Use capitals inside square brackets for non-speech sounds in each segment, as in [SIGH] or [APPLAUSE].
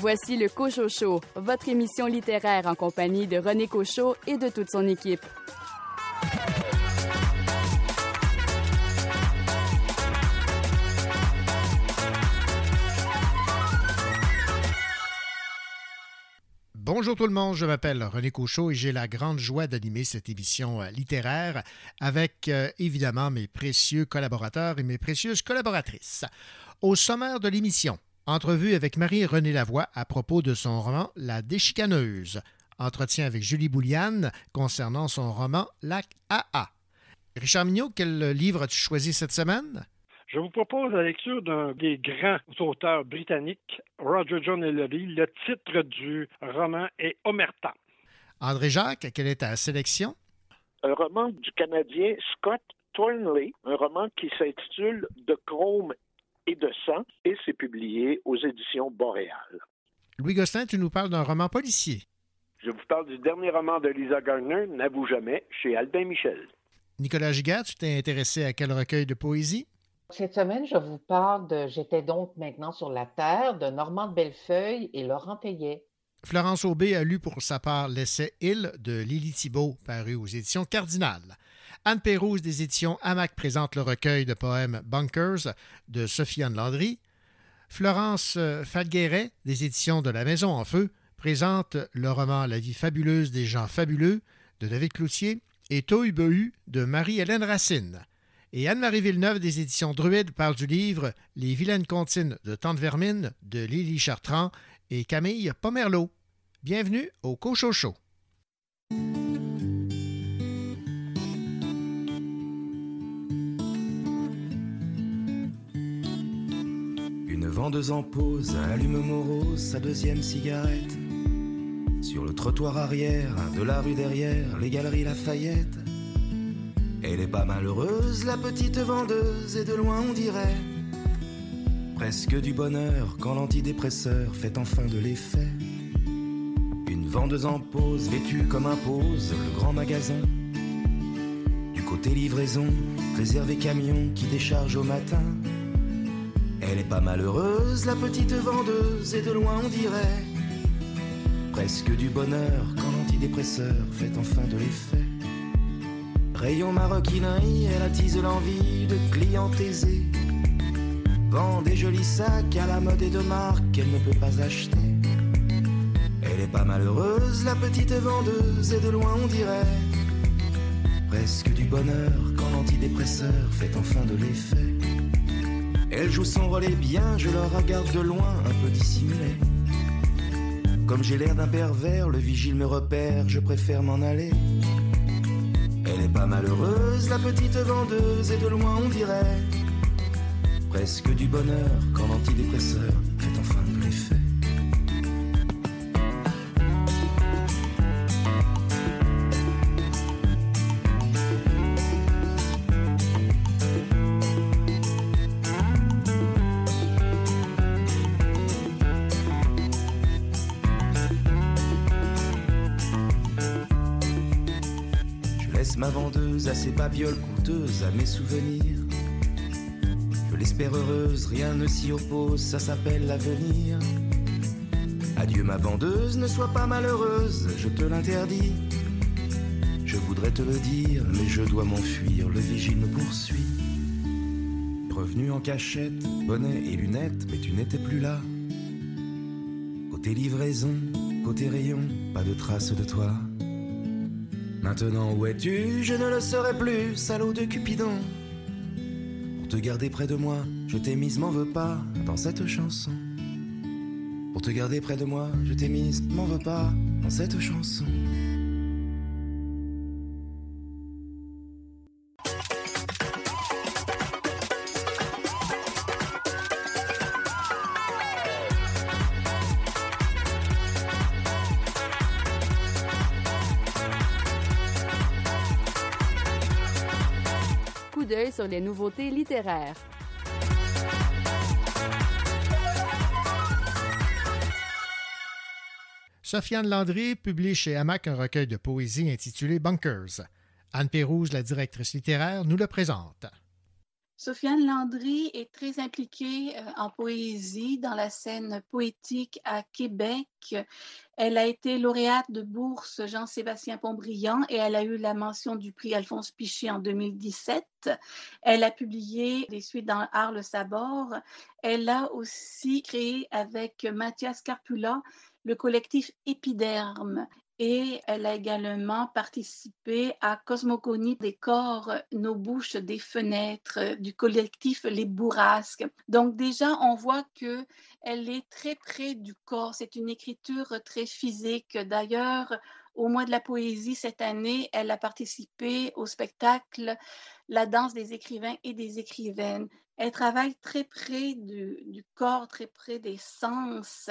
Voici le Cochot Show, votre émission littéraire en compagnie de René Cochot et de toute son équipe. Bonjour tout le monde, je m'appelle René Cochot et j'ai la grande joie d'animer cette émission euh, littéraire avec euh, évidemment mes précieux collaborateurs et mes précieuses collaboratrices. Au sommaire de l'émission, entrevue avec Marie-Renée Lavoie à propos de son roman La déchicaneuse. Entretien avec Julie Bouliane concernant son roman Lac AA. Richard Mignot, quel livre as-tu choisi cette semaine? Je vous propose la lecture d'un des grands auteurs britanniques, Roger John Ellery. Le titre du roman est Omerta. André Jacques, quelle est ta sélection? Un roman du Canadien Scott Thornley, un roman qui s'intitule De chrome et de sang et c'est publié aux éditions Boréal. Louis Gosselin, tu nous parles d'un roman policier. Je vous parle du dernier roman de Lisa Gardner, N'avoue jamais, chez Albin Michel. Nicolas Giguère, tu t'es intéressé à quel recueil de poésie? Cette semaine, je vous parle de J'étais donc maintenant sur la Terre de Normand de Bellefeuille et Laurent Teillet. Florence Aubé a lu pour sa part l'essai Île de Lily Thibault, paru aux éditions Cardinal. Anne Pérouse des éditions Hamac présente le recueil de poèmes Bunkers de Sophie-Anne Landry. Florence Falgueret des éditions de La Maison en Feu présente le roman La vie fabuleuse des gens fabuleux de David Cloutier et Tohu de Marie-Hélène Racine. Et Anne-Marie Villeneuve des éditions Druide parle du livre Les vilaines comptines de Tante Vermine de Lily Chartrand et Camille Pomerleau. Bienvenue au Cochocho. Vendeuse en pause allume morose sa deuxième cigarette. Sur le trottoir arrière de la rue derrière, les galeries Lafayette. Elle est pas malheureuse, la petite vendeuse, et de loin on dirait presque du bonheur quand l'antidépresseur fait enfin de l'effet. Une vendeuse en pause, vêtue comme impose le grand magasin. Du côté livraison, réservé camion qui décharge au matin. Elle est pas malheureuse, la petite vendeuse, et de loin on dirait presque du bonheur quand l'antidépresseur fait enfin de l'effet. Rayon maroquinerie, elle attise l'envie de clients aisés. Vend des jolis sacs à la mode et de marque qu'elle ne peut pas acheter. Elle est pas malheureuse, la petite vendeuse, et de loin on dirait presque du bonheur quand l'antidépresseur fait enfin de l'effet. Elle joue son et bien, je la regarde de loin, un peu dissimulé. Comme j'ai l'air d'un pervers, le vigile me repère, je préfère m'en aller. Elle est pas malheureuse, la petite vendeuse, et de loin on dirait presque du bonheur quand l'antidépresseur vendeuse à ses babioles coûteuses, à mes souvenirs. Je l'espère heureuse, rien ne s'y oppose, ça s'appelle l'avenir. Adieu ma vendeuse, ne sois pas malheureuse, je te l'interdis. Je voudrais te le dire, mais je dois m'enfuir, le vigile me poursuit. Revenu en cachette, bonnet et lunettes, mais tu n'étais plus là. Côté livraison, côté rayon, pas de trace de toi. Maintenant où es-tu Je ne le serai plus, salaud de Cupidon. Pour te garder près de moi, je t'ai mise, m'en veux pas, dans cette chanson. Pour te garder près de moi, je t'ai mise, m'en veux pas, dans cette chanson. Sur les nouveautés littéraires. Sofiane Landry publie chez Hamac un recueil de poésie intitulé Bunkers. Anne Pérouse, la directrice littéraire, nous le présente. Sofiane Landry est très impliquée euh, en poésie dans la scène poétique à Québec. Elle a été lauréate de bourse Jean-Sébastien Pontbriand et elle a eu la mention du prix Alphonse Pichet en 2017. Elle a publié des suites dans Art le Sabor. Elle a aussi créé avec Mathias Carpula le collectif Épiderme et elle a également participé à Cosmogonie des corps, nos bouches des fenêtres du collectif Les Bourrasques. Donc déjà, on voit que elle est très près du corps. C'est une écriture très physique. D'ailleurs, au mois de la poésie cette année, elle a participé au spectacle La danse des écrivains et des écrivaines. Elle travaille très près du, corps, très près des sens.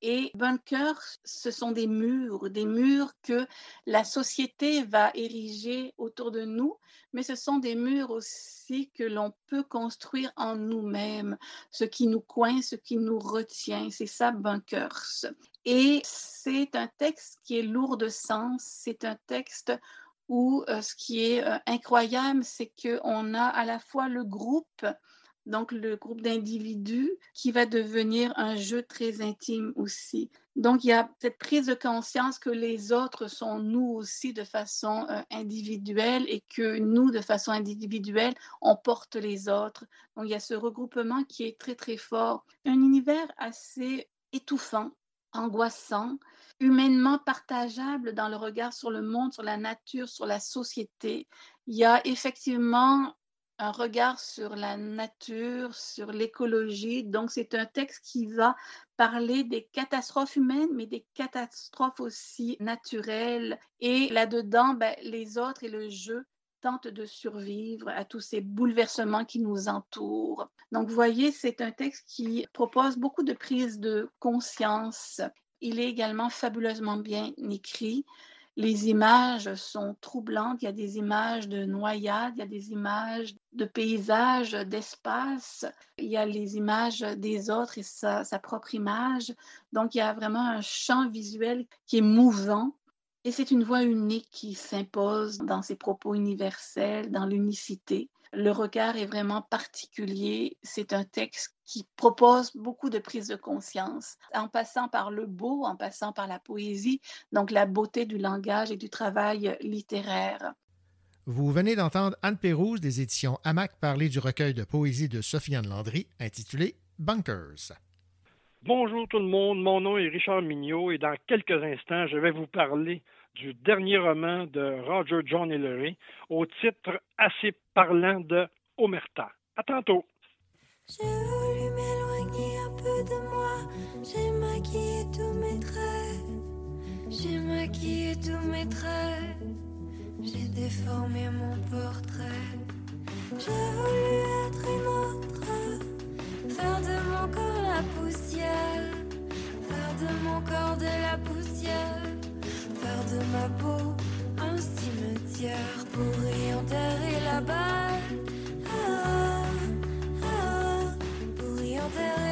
Et bunker, ce sont des murs, des murs que la société va ériger autour de nous, mais ce sont des murs aussi que l'on peut construire en nous-mêmes, ce qui nous coince, ce qui nous retient. C'est ça, bunkers. Et c'est un texte qui est lourd de sens. C'est un texte où euh, ce qui est euh, incroyable, c'est qu'on a à la fois le groupe, donc le groupe d'individus qui va devenir un jeu très intime aussi. Donc il y a cette prise de conscience que les autres sont nous aussi de façon euh, individuelle et que nous, de façon individuelle, on porte les autres. Donc il y a ce regroupement qui est très très fort. Un univers assez étouffant, angoissant, humainement partageable dans le regard sur le monde, sur la nature, sur la société. Il y a effectivement un regard sur la nature, sur l'écologie. Donc, c'est un texte qui va parler des catastrophes humaines, mais des catastrophes aussi naturelles. Et là-dedans, ben, les autres et le jeu tentent de survivre à tous ces bouleversements qui nous entourent. Donc, vous voyez, c'est un texte qui propose beaucoup de prise de conscience. Il est également fabuleusement bien écrit. Les images sont troublantes. Il y a des images de noyades, il y a des images de paysages, d'espace. Il y a les images des autres et sa, sa, propre image. Donc, il y a vraiment un champ visuel qui est mouvant. Et c'est une voix unique qui s'impose dans ses propos universels, dans l'unicité. Le regard est vraiment particulier. C'est un texte qui propose beaucoup de prise de conscience, en passant par le beau, en passant par la poésie, donc la beauté du langage et du travail littéraire. Vous venez d'entendre Anne Pérouse des éditions Hamac parler du recueil de poésie de Sofiane Landry intitulé Bunkers. Bonjour tout le monde, mon nom est Richard Mignot et dans quelques instants, je vais vous parler du dernier roman de Roger John Hillary au titre assez parlant de Omerta. À tantôt. Maquillé tous mes traits, j'ai maquillé tous mes traits, j'ai déformé mon portrait. J'ai voulu être une autre, faire de mon corps la poussière, faire de mon corps de la poussière, faire de ma peau un cimetière. Pour y enterrer la balle. Ah, enterrer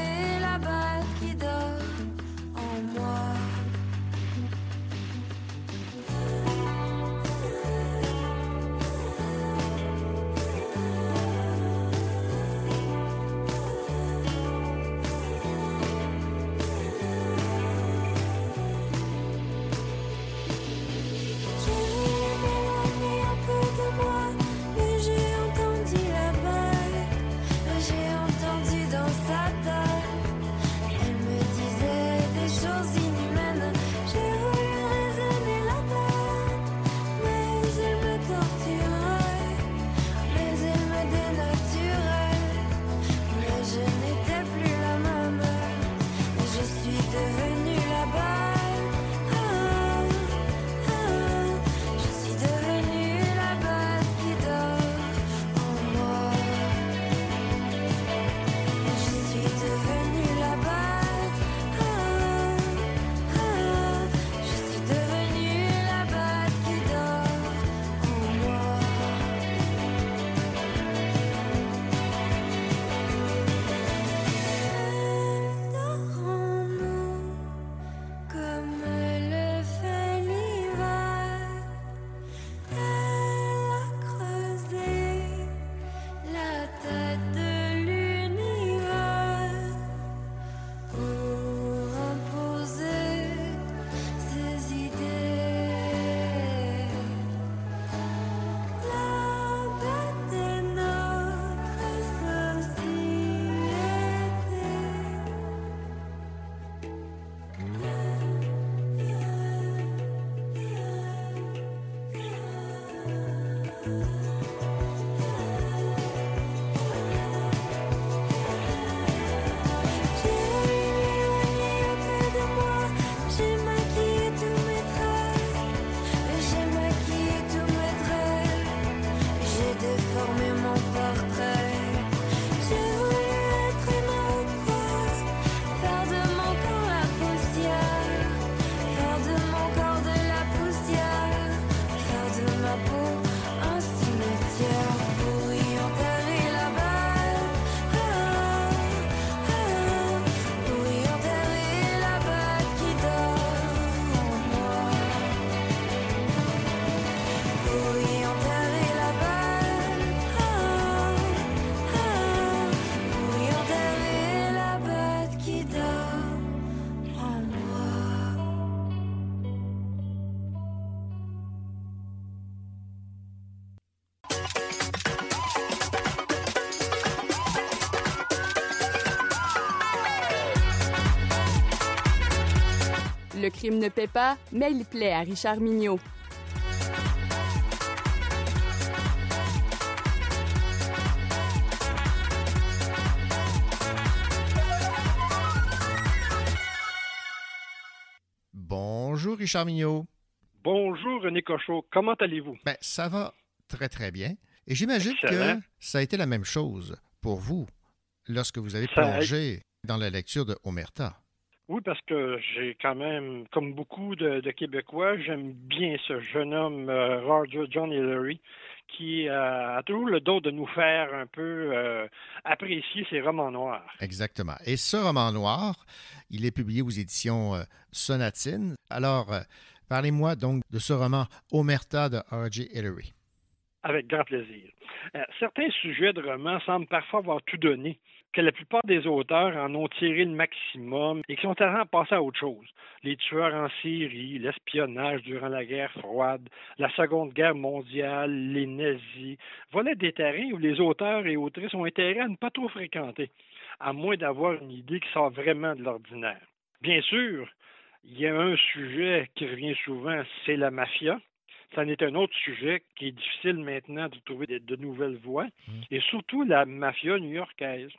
ne paie pas, mais il plaît à Richard Mignot. Bonjour Richard Mignot. Bonjour René Cochot, comment allez-vous? Ben, ça va très très bien. Et j'imagine que ça a été la même chose pour vous lorsque vous avez plongé dans la lecture de Omerta. Oui, parce que j'ai quand même, comme beaucoup de, Québécois, j'aime bien ce jeune homme, euh, Roger John Hillary, qui euh, a toujours le dos de nous faire un peu euh, apprécier ses romans noirs. Exactement. Et ce roman noir, il est publié aux éditions Sonatine. Alors, parlez-moi donc de ce roman Omerta de R.J. Hillary. Avec grand plaisir. certains sujets de romans semblent parfois avoir tout donné que la plupart des auteurs en ont tiré le maximum et qui sont à passer à autre chose. Les tueurs en Syrie, l'espionnage durant la guerre froide, la Seconde Guerre mondiale, les nazis. Voilà des terrains où les auteurs et autrices ont intérêt à ne pas trop fréquenter, à moins d'avoir une idée qui sort vraiment de l'ordinaire. Bien sûr, il y a un sujet qui revient souvent, c'est la mafia. Ça en est un autre sujet qui est difficile maintenant de trouver de, de nouvelles voies, mmh. et surtout la mafia new-yorkaise.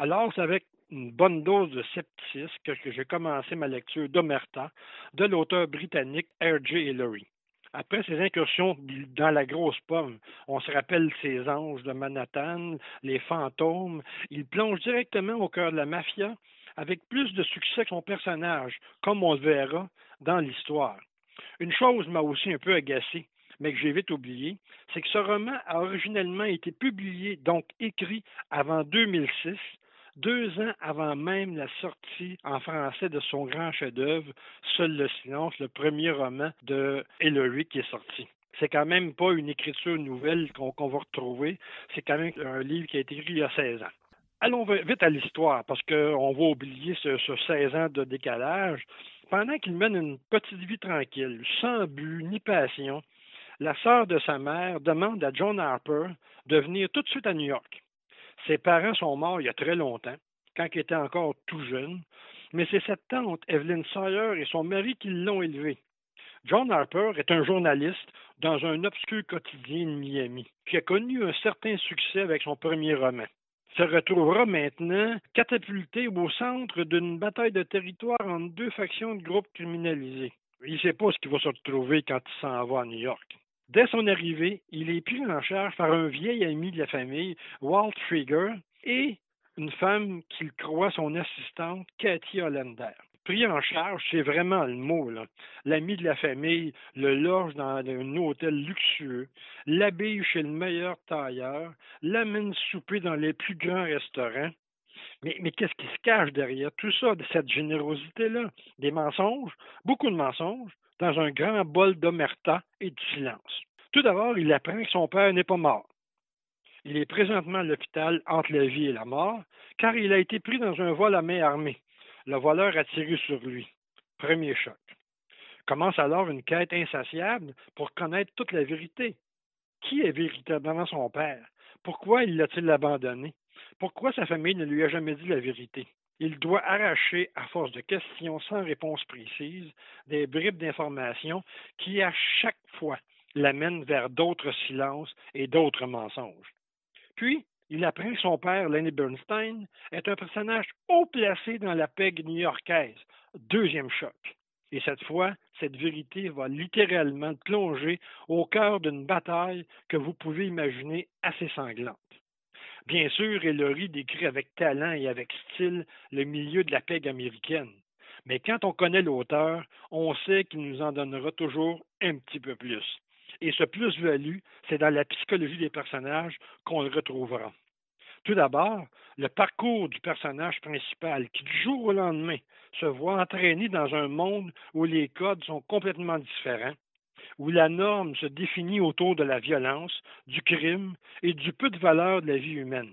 Alors, c'est avec une bonne dose de scepticisme que, j'ai commencé ma lecture d'Omerta de l'auteur britannique R.J. Hillary. Après ses incursions dans la grosse pomme, on se rappelle ses anges de Manhattan, les fantômes, il plonge directement au cœur de la mafia avec plus de succès que son personnage, comme on le verra dans l'histoire. Une chose m'a aussi un peu agacé, mais que j'ai vite oublié, c'est que ce roman a originellement été publié, donc écrit avant 2006, deux ans avant même la sortie en français de son grand chef-d'œuvre, Seul le silence, le premier roman de Hillary qui est sorti. C'est quand même pas une écriture nouvelle qu'on va retrouver, c'est quand même un livre qui a été écrit il y a 16 ans. Allons vite à l'histoire, parce qu'on va oublier ce, ce 16 ans de décalage. Pendant qu'il mène une petite vie tranquille, sans but ni passion, la sœur de sa mère demande à John Harper de venir tout de suite à New York. Ses parents sont morts il y a très longtemps, quand il était encore tout jeune, mais c'est cette tante, Evelyn Sawyer, et son mari qui l'ont élevé. John Harper est un journaliste dans un obscur quotidien de Miami, qui a connu un certain succès avec son premier roman. Se retrouvera maintenant catapulté au centre d'une bataille de territoire entre deux factions de groupes criminalisés. Il ne sait pas ce qu'il va se retrouver quand il s'en va à New York. Dès son arrivée, il est pris en charge par un vieil ami de la famille, Walt Trigger, et une femme qu'il croit son assistante, Cathy Hollander. Pris en charge, c'est vraiment le mot. L'ami de la famille le loge dans un hôtel luxueux, l'habille chez le meilleur tailleur, l'amène souper dans les plus grands restaurants. Mais, mais qu'est-ce qui se cache derrière tout ça, de cette générosité-là? Des mensonges, beaucoup de mensonges, dans un grand bol d'omerta et de silence. Tout d'abord, il apprend que son père n'est pas mort. Il est présentement à l'hôpital entre la vie et la mort, car il a été pris dans un vol à main armée. Le voleur a tiré sur lui. Premier choc. Commence alors une quête insatiable pour connaître toute la vérité. Qui est véritablement son père? Pourquoi il l'a-t-il abandonné? Pourquoi sa famille ne lui a jamais dit la vérité? Il doit arracher, à force de questions sans réponse précise, des bribes d'informations qui, à chaque fois, l'amènent vers d'autres silences et d'autres mensonges. Puis, il apprend que son père, Lenny Bernstein, est un personnage haut placé dans la pègue new-yorkaise. Deuxième choc. Et cette fois, cette vérité va littéralement plonger au cœur d'une bataille que vous pouvez imaginer assez sanglante. Bien sûr, Hillary décrit avec talent et avec style le milieu de la pègue américaine. Mais quand on connaît l'auteur, on sait qu'il nous en donnera toujours un petit peu plus. Et ce plus-value, c'est dans la psychologie des personnages qu'on le retrouvera. Tout d'abord, le parcours du personnage principal qui, du jour au lendemain, se voit entraîné dans un monde où les codes sont complètement différents, où la norme se définit autour de la violence, du crime et du peu de valeur de la vie humaine.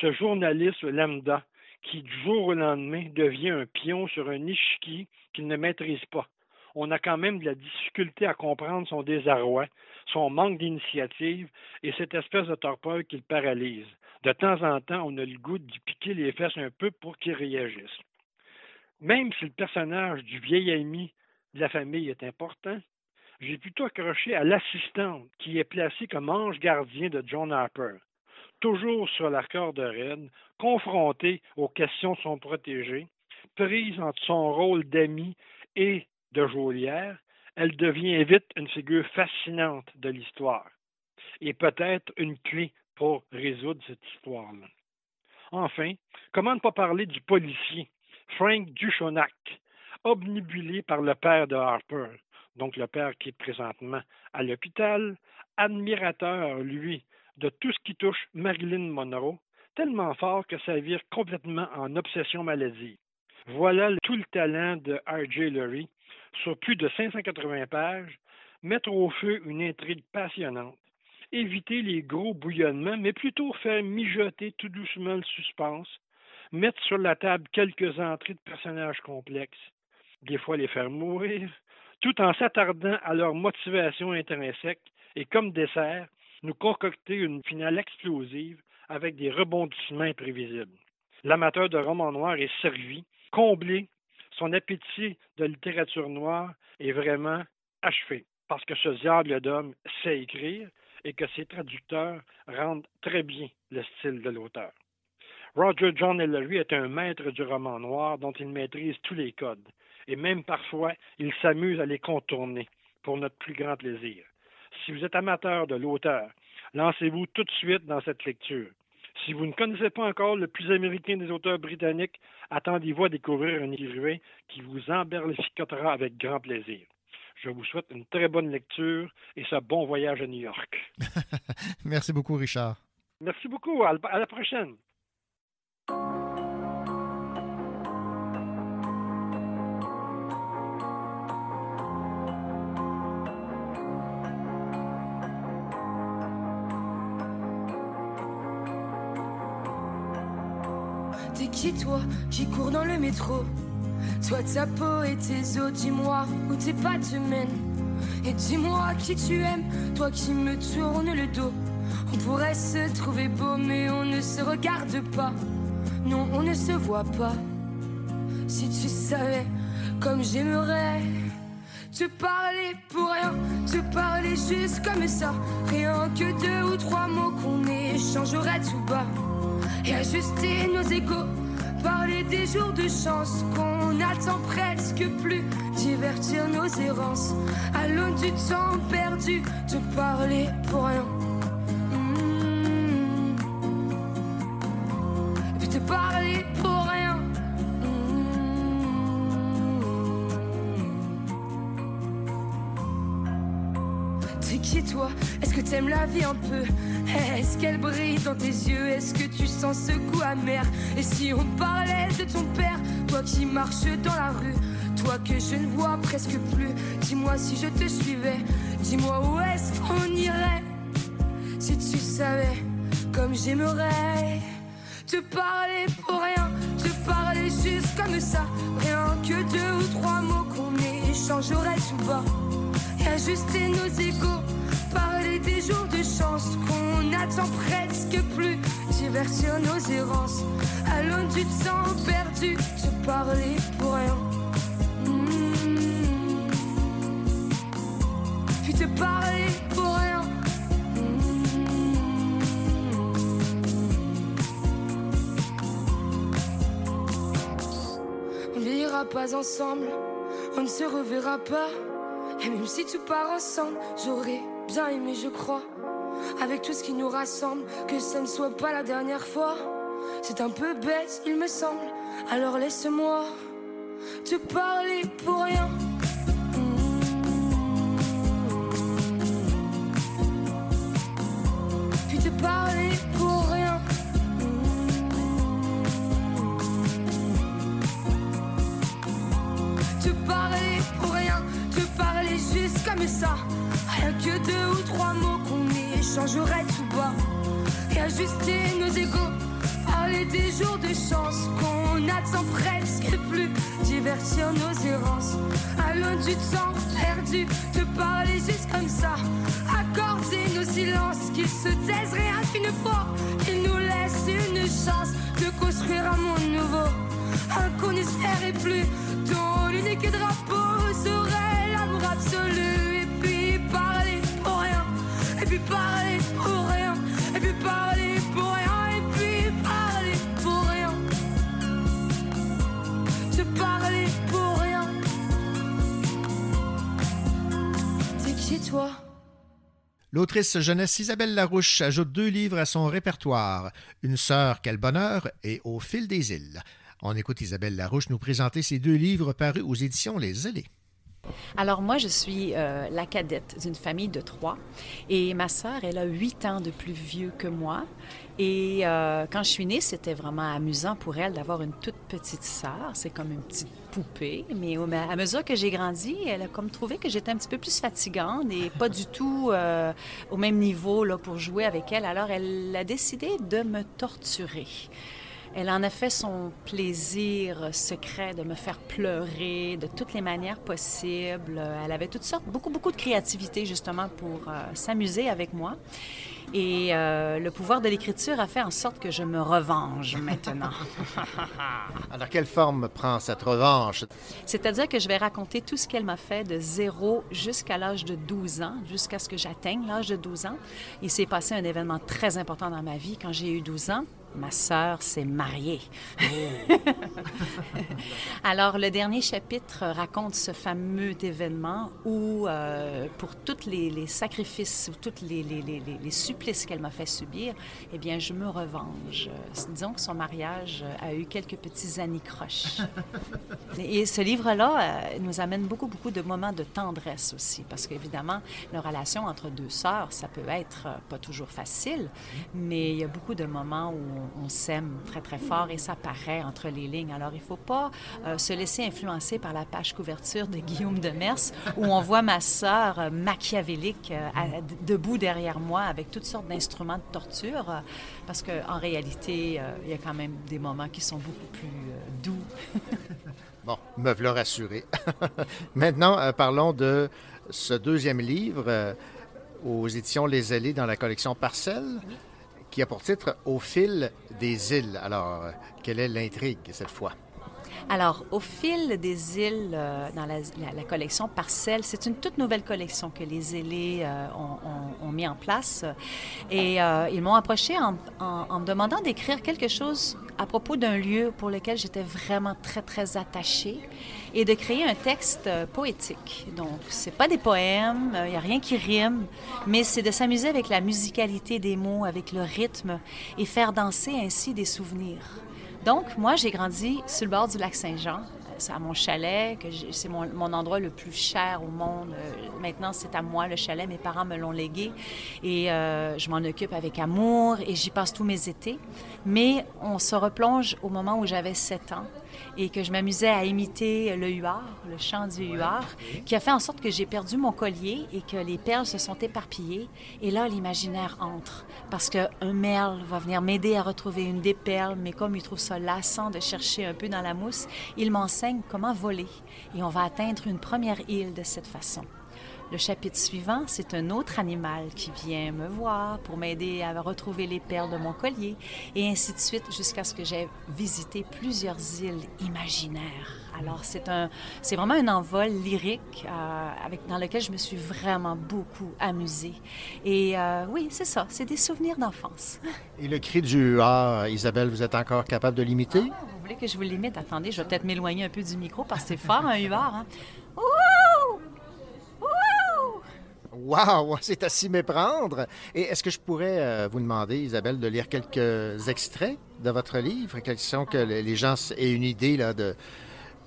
Ce journaliste lambda qui, du jour au lendemain, devient un pion sur un échiquier qu'il ne maîtrise pas. On a quand même de la difficulté à comprendre son désarroi, son manque d'initiative et cette espèce de torpeur qui le paralyse. De temps en temps, on a le goût d'y piquer les fesses un peu pour qu'il réagisse. Même si le personnage du vieil ami de la famille est important, j'ai plutôt accroché à l'assistante qui est placée comme ange gardien de John Harper, toujours sur la corde raide, confrontée aux questions de son protégé, prise entre son rôle d'ami et de geôlière, elle devient vite une figure fascinante de l'histoire et peut-être une clé pour résoudre cette histoire-là. Enfin, comment ne pas parler du policier, Frank Duchonac, obnubilé par le père de Harper, donc le père qui est présentement à l'hôpital, admirateur, lui, de tout ce qui touche Marilyn Monroe, tellement fort que ça vire complètement en obsession maladive. Voilà tout le talent de R.J. Lurie sur plus de 580 pages, mettre au feu une intrigue passionnante, éviter les gros bouillonnements, mais plutôt faire mijoter tout doucement le suspense, mettre sur la table quelques entrées de personnages complexes, des fois les faire mourir, tout en s'attardant à leur motivation intrinsèque et comme dessert, nous concocter une finale explosive avec des rebondissements imprévisibles. L'amateur de roman noir est servi, comblé, son appétit de littérature noire est vraiment achevé, parce que ce diable d'homme sait écrire et que ses traducteurs rendent très bien le style de l'auteur. Roger John Ellery est un maître du roman noir dont il maîtrise tous les codes, et même parfois il s'amuse à les contourner pour notre plus grand plaisir. Si vous êtes amateur de l'auteur, lancez-vous tout de suite dans cette lecture. Si vous ne connaissez pas encore le plus américain des auteurs britanniques, attendez-vous à découvrir un écrivain qui vous emberlificotera avec grand plaisir. Je vous souhaite une très bonne lecture et ce bon voyage à New York. [LAUGHS] Merci beaucoup, Richard. Merci beaucoup. À la prochaine. Qui toi qui court dans le métro Toi ta peau et tes os, dis-moi où tes pas te mènent. Et dis-moi qui tu aimes, toi qui me tournes le dos. On pourrait se trouver beau, mais on ne se regarde pas. Non, on ne se voit pas. Si tu savais comme j'aimerais te parler pour rien, te parler juste comme ça. Rien que deux ou trois mots qu'on échangerait tout bas et ajuster nos égaux. Parler des jours de chance qu'on attend presque plus, divertir nos errances à l'aune du temps perdu, te parler pour rien. Mmh. Puis te parler pour rien. Mmh. T'es qui toi? Est-ce que t'aimes la vie un peu? Est-ce qu'elle brille dans tes yeux? Est-ce que tu sens ce goût amer? Et si on parlait de ton père Toi qui marches dans la rue Toi que je ne vois presque plus Dis-moi si je te suivais Dis-moi où est-ce qu'on irait? Si tu savais comme j'aimerais Te parler pour rien Te parler juste comme ça Rien que deux ou trois mots qu'on échangerait tout bas Et ajuster nos égaux Parler des jours de chance qu'on attend presque plus. Divertir nos errances à l'aune du temps perdu. Te parler pour rien. Mmh. Puis te parler pour rien. Mmh. On n'ira pas ensemble, on ne se reverra pas. Et même si tu pars ensemble, j'aurais bien aimé, je crois. Avec tout ce qui nous rassemble, que ça ne soit pas la dernière fois. C'est un peu bête, il me semble. Alors laisse-moi te parler pour rien. Puis te parler pour rien. Te parler pour rien, te parler juste comme ça. Rien que deux ou trois mots qu'on échangerait tout bas. Et ajuster nos égaux. Parler des jours de chance qu'on attend presque plus. Divertir nos errances. L'aune du temps perdu. Te parler juste comme ça. Accorder nos silences. Qu'ils se taisent rien qu'une fois. Qu'ils nous laissent une chance de construire un monde nouveau. un qu'on n'espérait plus. Ton unique drapeau serait l'amour absolu. L'autrice jeunesse Isabelle Larouche ajoute deux livres à son répertoire Une sœur, quel bonheur et Au fil des îles. On écoute Isabelle Larouche nous présenter ces deux livres parus aux éditions Les Ailés. Alors moi, je suis euh, la cadette d'une famille de trois et ma sœur, elle a huit ans de plus vieux que moi. Et euh, quand je suis née, c'était vraiment amusant pour elle d'avoir une toute petite sœur. C'est comme une petite poupée. Mais à mesure que j'ai grandi, elle a comme trouvé que j'étais un petit peu plus fatigante et pas du tout euh, au même niveau là, pour jouer avec elle. Alors elle a décidé de me torturer. Elle en a fait son plaisir secret de me faire pleurer de toutes les manières possibles. Elle avait toutes sortes, beaucoup, beaucoup de créativité justement pour euh, s'amuser avec moi. Et euh, le pouvoir de l'écriture a fait en sorte que je me revanche maintenant. [LAUGHS] Alors, quelle forme prend cette revanche? C'est-à-dire que je vais raconter tout ce qu'elle m'a fait de zéro jusqu'à l'âge de 12 ans, jusqu'à ce que j'atteigne l'âge de 12 ans. Il s'est passé un événement très important dans ma vie quand j'ai eu 12 ans. Ma sœur s'est mariée. [LAUGHS] Alors, le dernier chapitre raconte ce fameux événement où, euh, pour tous les, les sacrifices ou tous les, supplices qu'elle m'a fait subir, eh bien, je me. Euh, Disons que son mariage a eu quelques petits anicroches. Et ce livre-là euh, nous amène beaucoup, beaucoup de moments de tendresse aussi, parce qu'évidemment, la relation entre deux sœurs, ça peut être pas toujours facile, mais il y a beaucoup de moments où on, on s'aime très, très fort et ça paraît entre les lignes. Alors, il ne faut pas euh, se laisser influencer par la page couverture de Guillaume de Mers, où on voit ma sœur euh, machiavélique euh, à- debout derrière moi avec toutes sortes d'instruments de torture, parce qu'en réalité, il y a quand même des moments qui sont beaucoup plus doux. [LAUGHS] Bon, me voilà rassuré. [LAUGHS] Maintenant, parlons de ce deuxième livre aux éditions Les Allées dans la collection Parcelles, qui a pour titre Au fil des îles. Alors, euh, quelle est l'intrigue cette fois? Alors, au fil des îles, euh, dans la, collection Parcelles, c'est une toute nouvelle collection que les ailés euh, ont, mis en place. Et euh, ils m'ont approché en me demandant d'écrire quelque chose à propos d'un lieu pour lequel j'étais vraiment très, très attachée et de créer un texte euh, poétique. Donc, c'est pas des poèmes, il n'y a rien qui rime, mais c'est de s'amuser avec la musicalité des mots, avec le rythme et faire danser ainsi des souvenirs. Donc, moi, j'ai grandi sur le bord du lac Saint-Jean. C'est à mon chalet, c'est mon, endroit le plus cher au monde. Euh, maintenant, c'est à moi, le chalet. Mes parents me l'ont légué. Et euh, je m'en occupe avec amour et j'y passe tous mes étés. Mais on se replonge au moment où j'avais 7 ans et que je m'amusais à imiter le huard, le chant du huard, qui a fait en sorte que j'ai perdu mon collier et que les perles se sont éparpillées. Et là, l'imaginaire entre, parce qu'un merle va venir m'aider à retrouver une des perles, mais comme il trouve ça lassant de chercher un peu dans la mousse, il m'enseigne comment voler. Et on va atteindre une première île de cette façon. Le chapitre suivant, c'est un autre animal qui vient me voir pour m'aider à retrouver les perles de mon collier, et ainsi de suite jusqu'à ce que j'ai visité plusieurs îles imaginaires. Alors, c'est un, c'est vraiment un envol lyrique euh, avec, dans lequel je me suis vraiment beaucoup amusée. Et euh, oui, c'est ça, c'est des souvenirs d'enfance. [LAUGHS] Et le cri du huard, Isabelle, vous êtes encore capable de l'imiter? Vous voulez que je vous l'imite? Attendez, je vais peut-être m'éloigner un peu du micro parce que c'est fort, un huard. Hein? [LAUGHS] Wow, [LAUGHS] c'est à s'y méprendre. Et est-ce que je pourrais euh, vous demander, Isabelle, de lire quelques extraits de votre livre, question que le- les gens aient une idée là, de,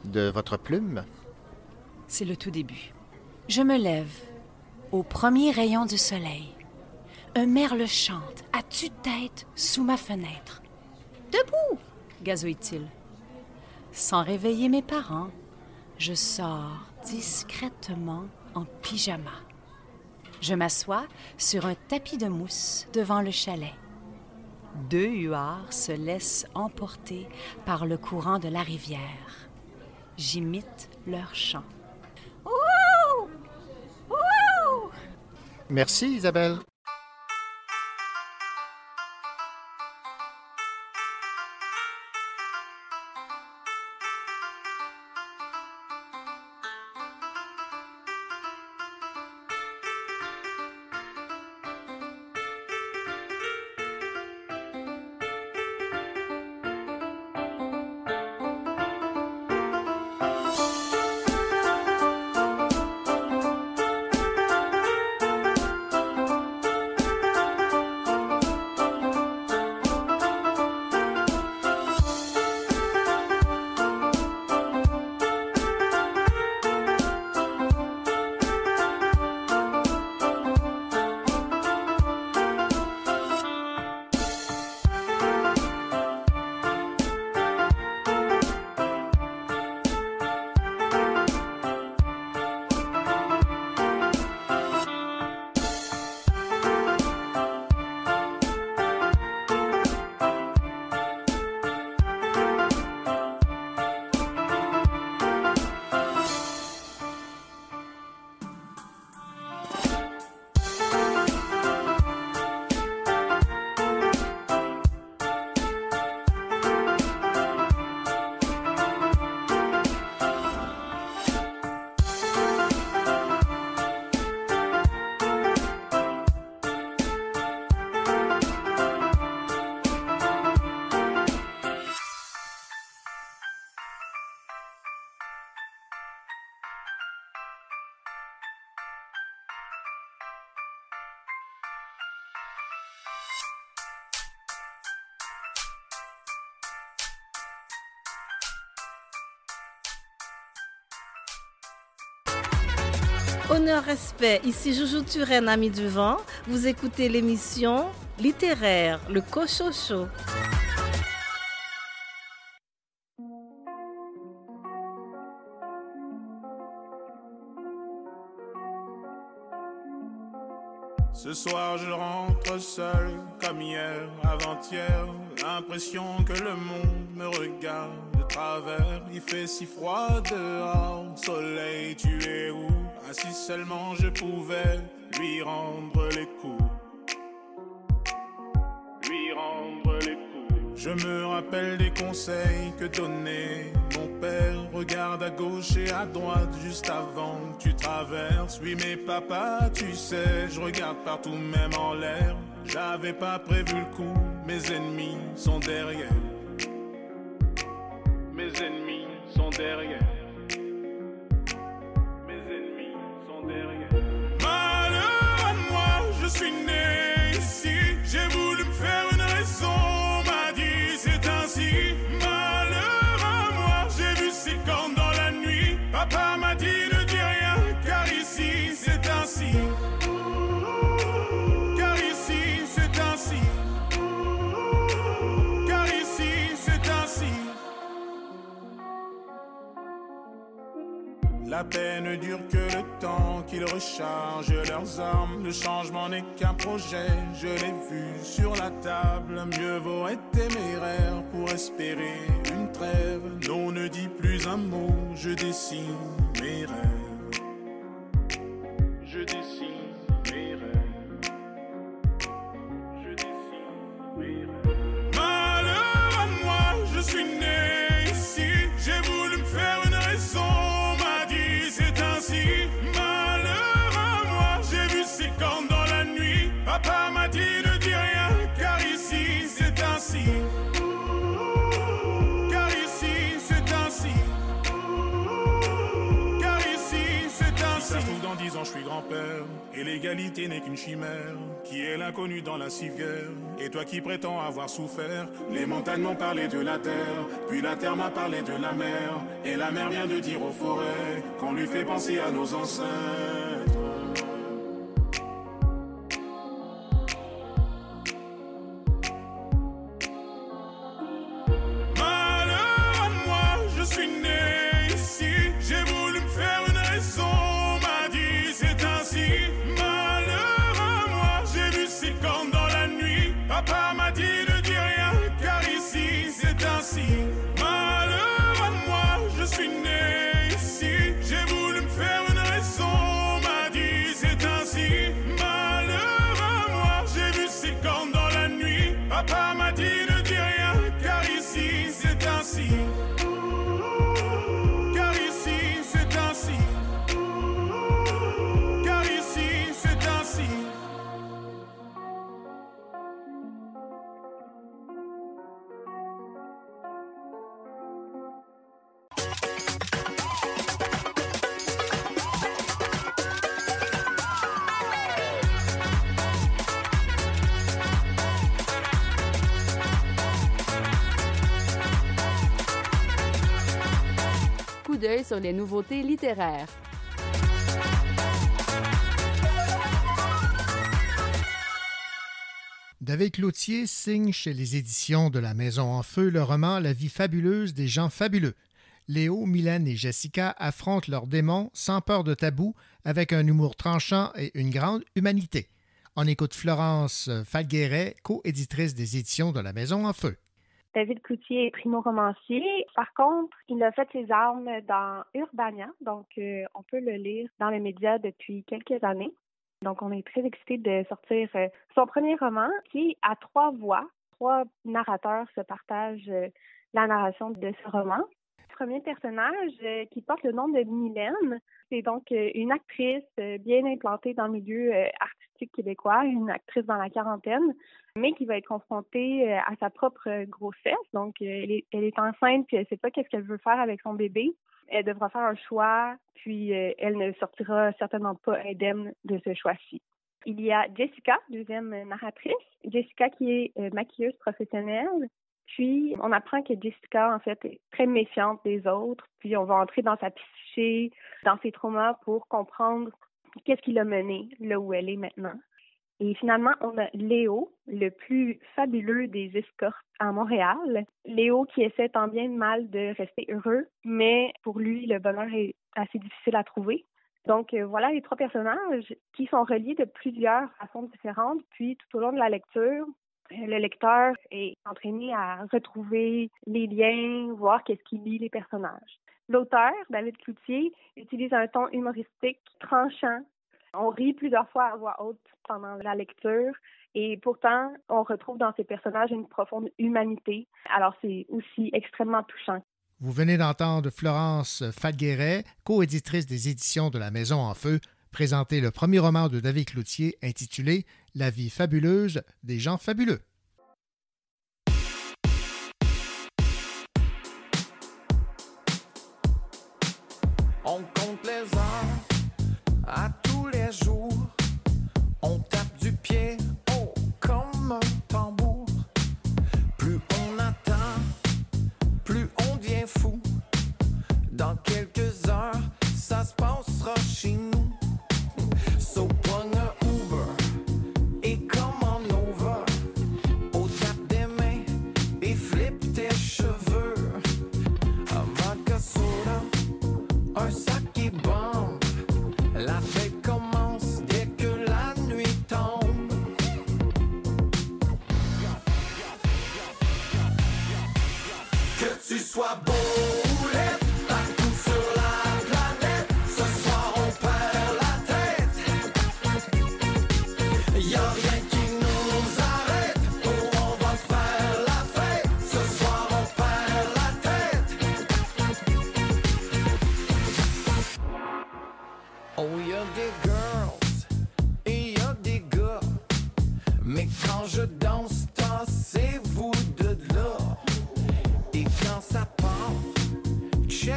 de votre plume? C'est le tout début. Je me lève au premier rayon du soleil. Un merle chante à tue-tête sous ma fenêtre. Debout, gazouille-t-il. Sans réveiller mes parents, je sors discrètement en pyjama. Je m'assois sur un tapis de mousse devant le chalet. Deux huards se laissent emporter par le courant de la rivière. J'imite leur chant. Ouh! Ouh! Merci, Isabelle. Honneur, respect, ici Joujou Turenne, ami du vent. Vous écoutez l'émission littéraire, le Cochocho. Ce soir je rentre seul comme hier, avant-hier. L'impression que le monde me regarde de travers. Il fait si froid dehors, soleil, tu es où? Ah si seulement je pouvais lui rendre les coups. Lui rendre les coups. Je me rappelle des conseils que donnait mon père. Regarde à gauche et à droite juste avant que tu traverses. Oui, mais papa, tu sais, je regarde partout, même en l'air. J'avais pas prévu le coup, mes ennemis sont derrière. Mes ennemis sont derrière. Moi, je La paix ne dure que le temps qu'ils rechargent leurs armes. Le changement n'est qu'un projet, je l'ai vu sur la table. Mieux vaut être téméraire pour espérer une trêve. Non, ne dis plus un mot, je dessine mes rêves. Et l'égalité n'est qu'une chimère. Qui est l'inconnu dans la civière Et toi qui prétends avoir souffert. Les montagnes m'ont parlé de la terre. Puis la terre m'a parlé de la mer. Et la mer vient de dire aux forêts qu'on lui fait penser à nos ancêtres. Sur les nouveautés littéraires. David Cloutier signe chez les éditions de la Maison en Feu le roman La vie fabuleuse des gens fabuleux. Léo, Mylène et Jessica affrontent leurs démons sans peur de tabou, avec un humour tranchant et une grande humanité. On écoute Florence Falgueret, co-éditrice des éditions de la Maison en Feu. David Cloutier est primo-romancier. Par contre, il a fait ses armes dans Urbania, donc euh, on peut le lire dans les médias depuis quelques années. Donc, on est très excités de sortir euh, son premier roman qui à trois voix. Trois narrateurs se partagent euh, la narration de ce roman. Premier personnage qui porte le nom de Mylène, c'est donc une actrice bien implantée dans le milieu euh, artistique québécois, une actrice dans la quarantaine, mais qui va être confrontée euh, à sa propre euh, grossesse. Donc, euh, elle est, elle est enceinte puis elle ne sait pas qu'est-ce qu'elle veut faire avec son bébé. Elle devra faire un choix, puis elle ne sortira certainement pas indemne de ce choix-ci. Il y a Jessica, deuxième narratrice. Jessica qui est maquilleuse professionnelle. Puis, on apprend que Jessica, en fait, est très méfiante des autres. Puis, on va entrer dans sa psyché, dans ses traumas pour comprendre qu'est-ce qui l'a mené là où elle est maintenant. Et finalement, on a Léo, le plus fabuleux des escortes à Montréal. Léo qui essaie tant bien de mal de rester heureux, mais pour lui, le bonheur est assez difficile à trouver. Donc euh, voilà les trois personnages qui sont reliés de plusieurs façons différentes. Puis tout au long de la lecture, euh, le lecteur est entraîné à retrouver les liens, voir qu'est-ce qui lie les personnages. L'auteur, David Cloutier, utilise un ton humoristique tranchant. On rit plusieurs fois à voix haute pendant la lecture et pourtant, on retrouve dans ces personnages une profonde humanité. Alors, c'est aussi extrêmement touchant. Vous venez d'entendre Florence Falgueret, coéditrice des éditions de La Maison en Feu, présenter le premier roman de David Cloutier intitulé La vie fabuleuse des gens fabuleux. On compte les heures à tous les jours. On tape du pied, oh, comme un tambour. Plus on attend, plus on devient fou. Dans quelques heures, ça se passera chez nous. Que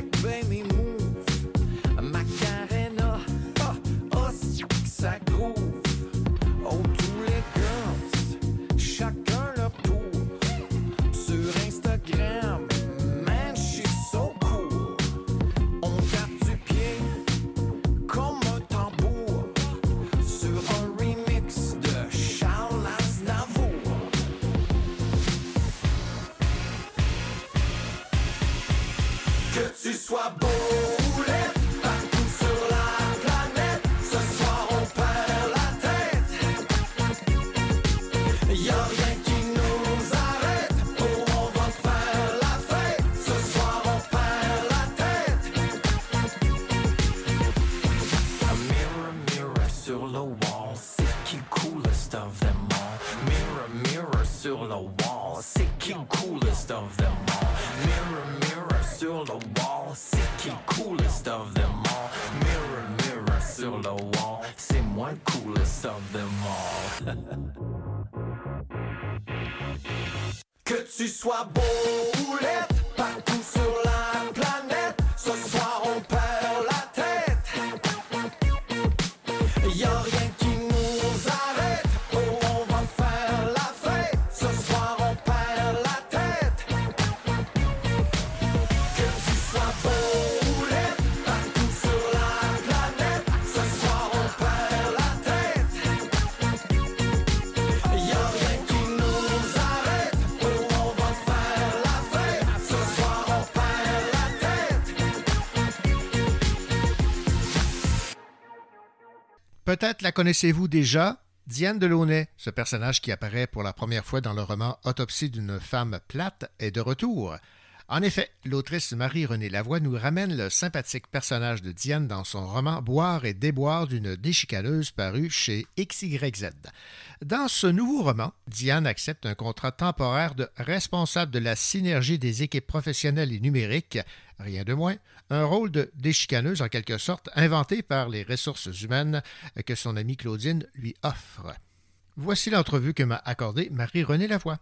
check baby Que tu connaissez-vous déjà, Diane Delaunay, ce personnage qui apparaît pour la première fois dans le roman Autopsie d'une femme plate, est de retour. En effet, l'autrice Marie-Renée Lavoie nous ramène le sympathique personnage de Diane dans son roman Boire et déboire d'une déchicaneuse paru chez XYZ. Dans ce nouveau roman, Diane accepte un contrat temporaire de responsable de la synergie des équipes professionnelles et numériques, rien de moins, un rôle de déchicaneuse en quelque sorte inventé par les ressources humaines que son amie Claudine lui offre. Voici l'entrevue que m'a accordée Marie-Renée Lavoie.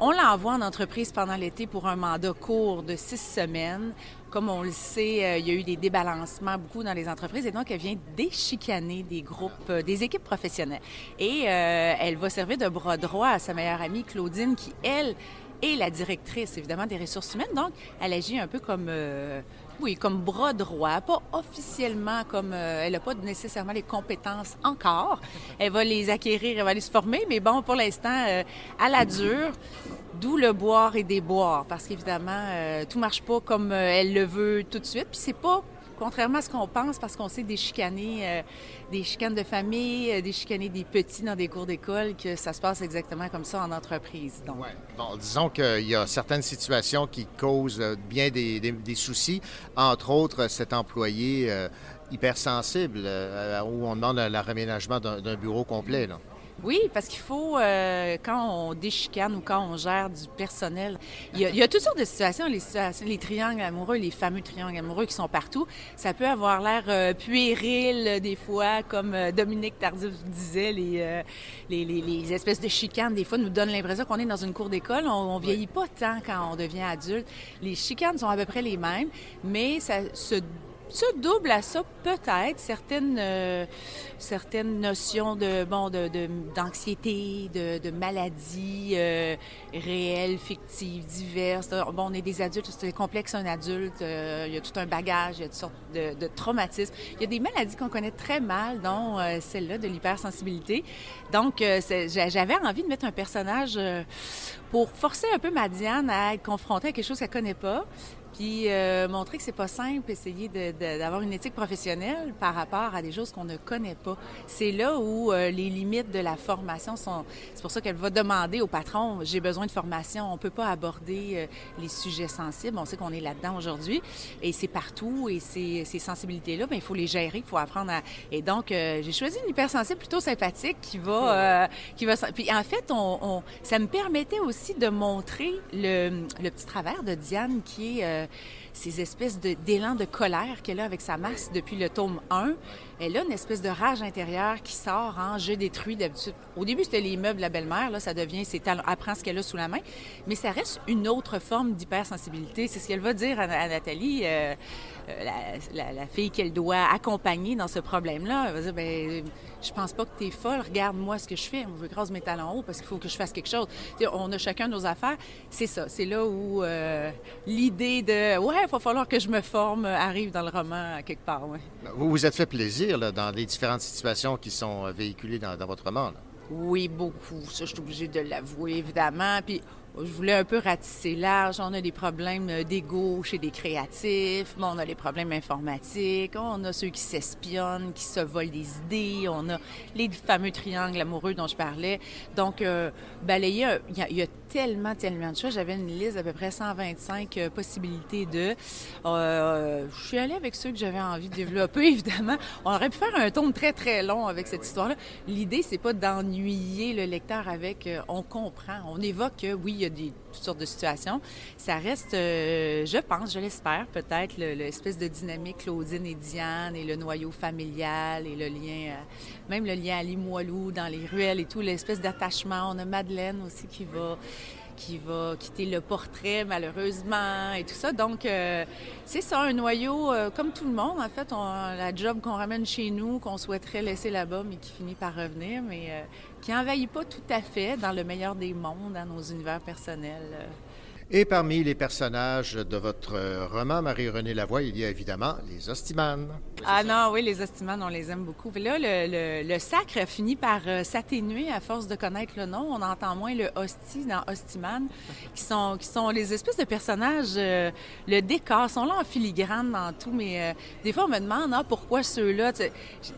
On l'envoie en entreprise pendant l'été pour un mandat court de six semaines. Comme on le sait, euh, il y a eu des débalancements beaucoup dans les entreprises et donc elle vient déchicaner des groupes, euh, des équipes professionnelles. Et euh, elle va servir de bras droit à sa meilleure amie Claudine qui, elle, est la directrice évidemment des ressources humaines. Donc, elle agit un peu comme Oui, comme bras droit, pas officiellement comme euh, elle n'a pas nécessairement les compétences encore. Elle va les acquérir, elle va aller se former, mais bon, pour l'instant, euh, à la dure. D'où le boire et déboire, parce qu'évidemment, euh, tout marche pas comme euh, elle le veut tout de suite. Puis c'est pas contrairement à ce qu'on pense, parce qu'on sait des chicaner, euh, des chicanes de famille, euh, des chicaner des petits dans des cours d'école, que ça se passe exactement comme ça en entreprise. Donc. Bon, disons qu'il y a certaines situations qui causent euh, bien des, soucis, entre autres cet employé hypersensible où on demande le d'un bureau complet. Oui, parce qu'il faut, euh, quand on déchicane ou quand on gère du personnel, il y a, il y a toutes sortes de situations, les situations, les triangles amoureux, les fameux triangles amoureux qui sont partout. Ça peut avoir l'air euh, puéril euh, des fois, comme Dominique Tardif disait, les, euh, les, les- les espèces de chicanes, des fois, nous donnent l'impression qu'on est dans une cour d'école. On, on vieillit pas tant quand on devient adulte. Les chicanes sont à peu près les mêmes, mais ça se se double à ça peut-être certaines euh, certaines notions de bon de de- d'anxiété de, de maladies euh, réelles fictives diverses bon on est des adultes c'est complexe un adulte euh, il y a tout un bagage il y a toutes sortes de, traumatismes. Il y a des maladies qu'on connaît très mal dont celle-là de l'hypersensibilité. Donc j'avais envie de mettre un personnage pour forcer un peu ma Diane à être confrontée à quelque chose qu'elle connaît pas puis euh, montrer que c'est pas simple, essayer d'avoir une éthique professionnelle par rapport à des choses qu'on ne connaît pas. C'est là où euh, les limites de la formation sont. C'est pour ça qu'elle va demander au patron j'ai besoin de formation. On peut pas aborder euh, les sujets sensibles. On sait qu'on est là-dedans aujourd'hui et c'est partout et ces, ces sensibilités-là, ben il faut les gérer, il faut apprendre à. Et donc euh, j'ai choisi une hypersensible plutôt sympathique qui va, euh, qui va. Puis en fait, on, on- ça me permettait aussi de montrer le, le petit travers de Diane qui est euh, ces espèces d'élan de, colère qu'elle a avec sa masse depuis le tome 1. Elle a une espèce de rage intérieure qui sort en je détruis d'habitude. Au début, c'était les meubles la belle-mère. Là, ça devient, c'est elle apprend ce qu'elle a sous la main. Mais ça reste une autre forme d'hypersensibilité. C'est ce qu'elle va dire à, Nathalie, euh, euh, la, fille qu'elle doit accompagner dans ce problème-là. Elle va dire, ben, je pense pas que tu es folle. Regarde-moi ce que je fais. Je écrase mes talons hauts parce qu'il faut que je fasse quelque chose. On a chacun nos affaires. C'est ça. C'est là où euh, l'idée de ouais, il va falloir que je me forme arrive dans le roman quelque part. ouais. Vous vous êtes fait plaisir dans les différentes situations qui sont euh, véhiculées dans, votre roman. Oui, beaucoup. Ça, je suis obligée de l'avouer, évidemment. Puis, je voulais un peu ratisser large. On a des problèmes euh, d'ego chez des créatifs. Bon, on a les problèmes informatiques. On a ceux qui s'espionnent, qui se volent des idées. On a les fameux triangles amoureux dont je parlais. Donc, euh, balayer, il y, a- y a tellement, tellement de choses. J'avais une liste d'à peu près 125 euh, possibilités de... Euh, je suis allée avec ceux que j'avais envie de développer, [LAUGHS] évidemment. On aurait pu faire un tome très, très long avec cette histoire-là. L'idée, c'est pas d'ennuyer le lecteur avec... euh, on comprend, on évoque que, oui, il y a des, toutes sortes de situations. Ça reste, euh, je pense, je l'espère, peut-être, le- l'espèce de dynamique Claudine et Diane et le noyau familial et le lien, euh, même le lien à Limoilou dans les ruelles et tout, l'espèce d'attachement. On a Madeleine aussi qui va qui va quitter le portrait malheureusement et tout ça. Donc, euh, c'est ça, un noyau euh, comme tout le monde. En fait, on, la job qu'on ramène chez nous, qu'on souhaiterait laisser là-bas, mais qui finit par revenir, mais euh, qui envahit pas tout à fait dans le meilleur des mondes, dans nos univers personnels. Et parmi les personnages de votre euh, roman, Marie-Renée Lavoie, il y a évidemment les Ostimanes. Ah non, oui, les Ostimanes, on les aime beaucoup. Puis là, le, le- le sacre finit par euh, s'atténuer à force de connaître le nom. On entend moins le hostie dans Ostiman, qui sont, les espèces de personnages, euh, le décor, sont là en filigrane dans tout, mais des fois, on me demande, ah, pourquoi ceux-là?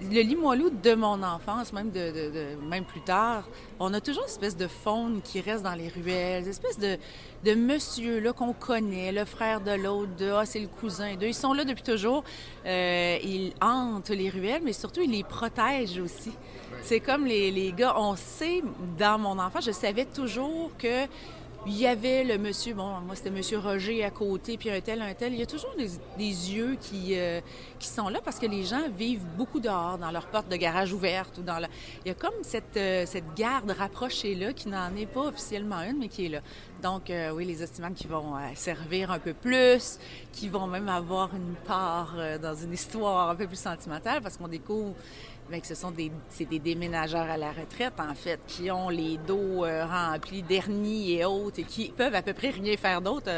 Le Limoilou de mon enfance, même, de- même plus tard, on a toujours une espèce de faune qui reste dans les ruelles, une espèce de, de monsieur là qu'on connaît, le frère de l'autre, de ah c'est le cousin d'eux. Ils sont là depuis toujours. Euh, ils hantent les ruelles, mais surtout ils les protègent aussi. C'est comme les, les gars, on sait dans mon enfance, je savais toujours que il y avait le monsieur, bon, moi c'était monsieur Roger à côté, puis un tel, un tel. Il y a toujours des, des yeux qui, euh, qui sont là parce que les gens vivent beaucoup dehors, dans leur porte de garage ouverte ou dans la... Il y a comme cette, euh, cette garde rapprochée là qui n'en est pas officiellement une, mais qui est là. Donc, euh, oui, les estimants qui vont euh, servir un peu plus, qui vont même avoir une part euh, dans une histoire un peu plus sentimentale, parce qu'on découvre que ce sont des, c'est des déménageurs à la retraite, en fait, qui ont les dos remplis d'hernies et autres, et qui peuvent à peu près rien faire d'autre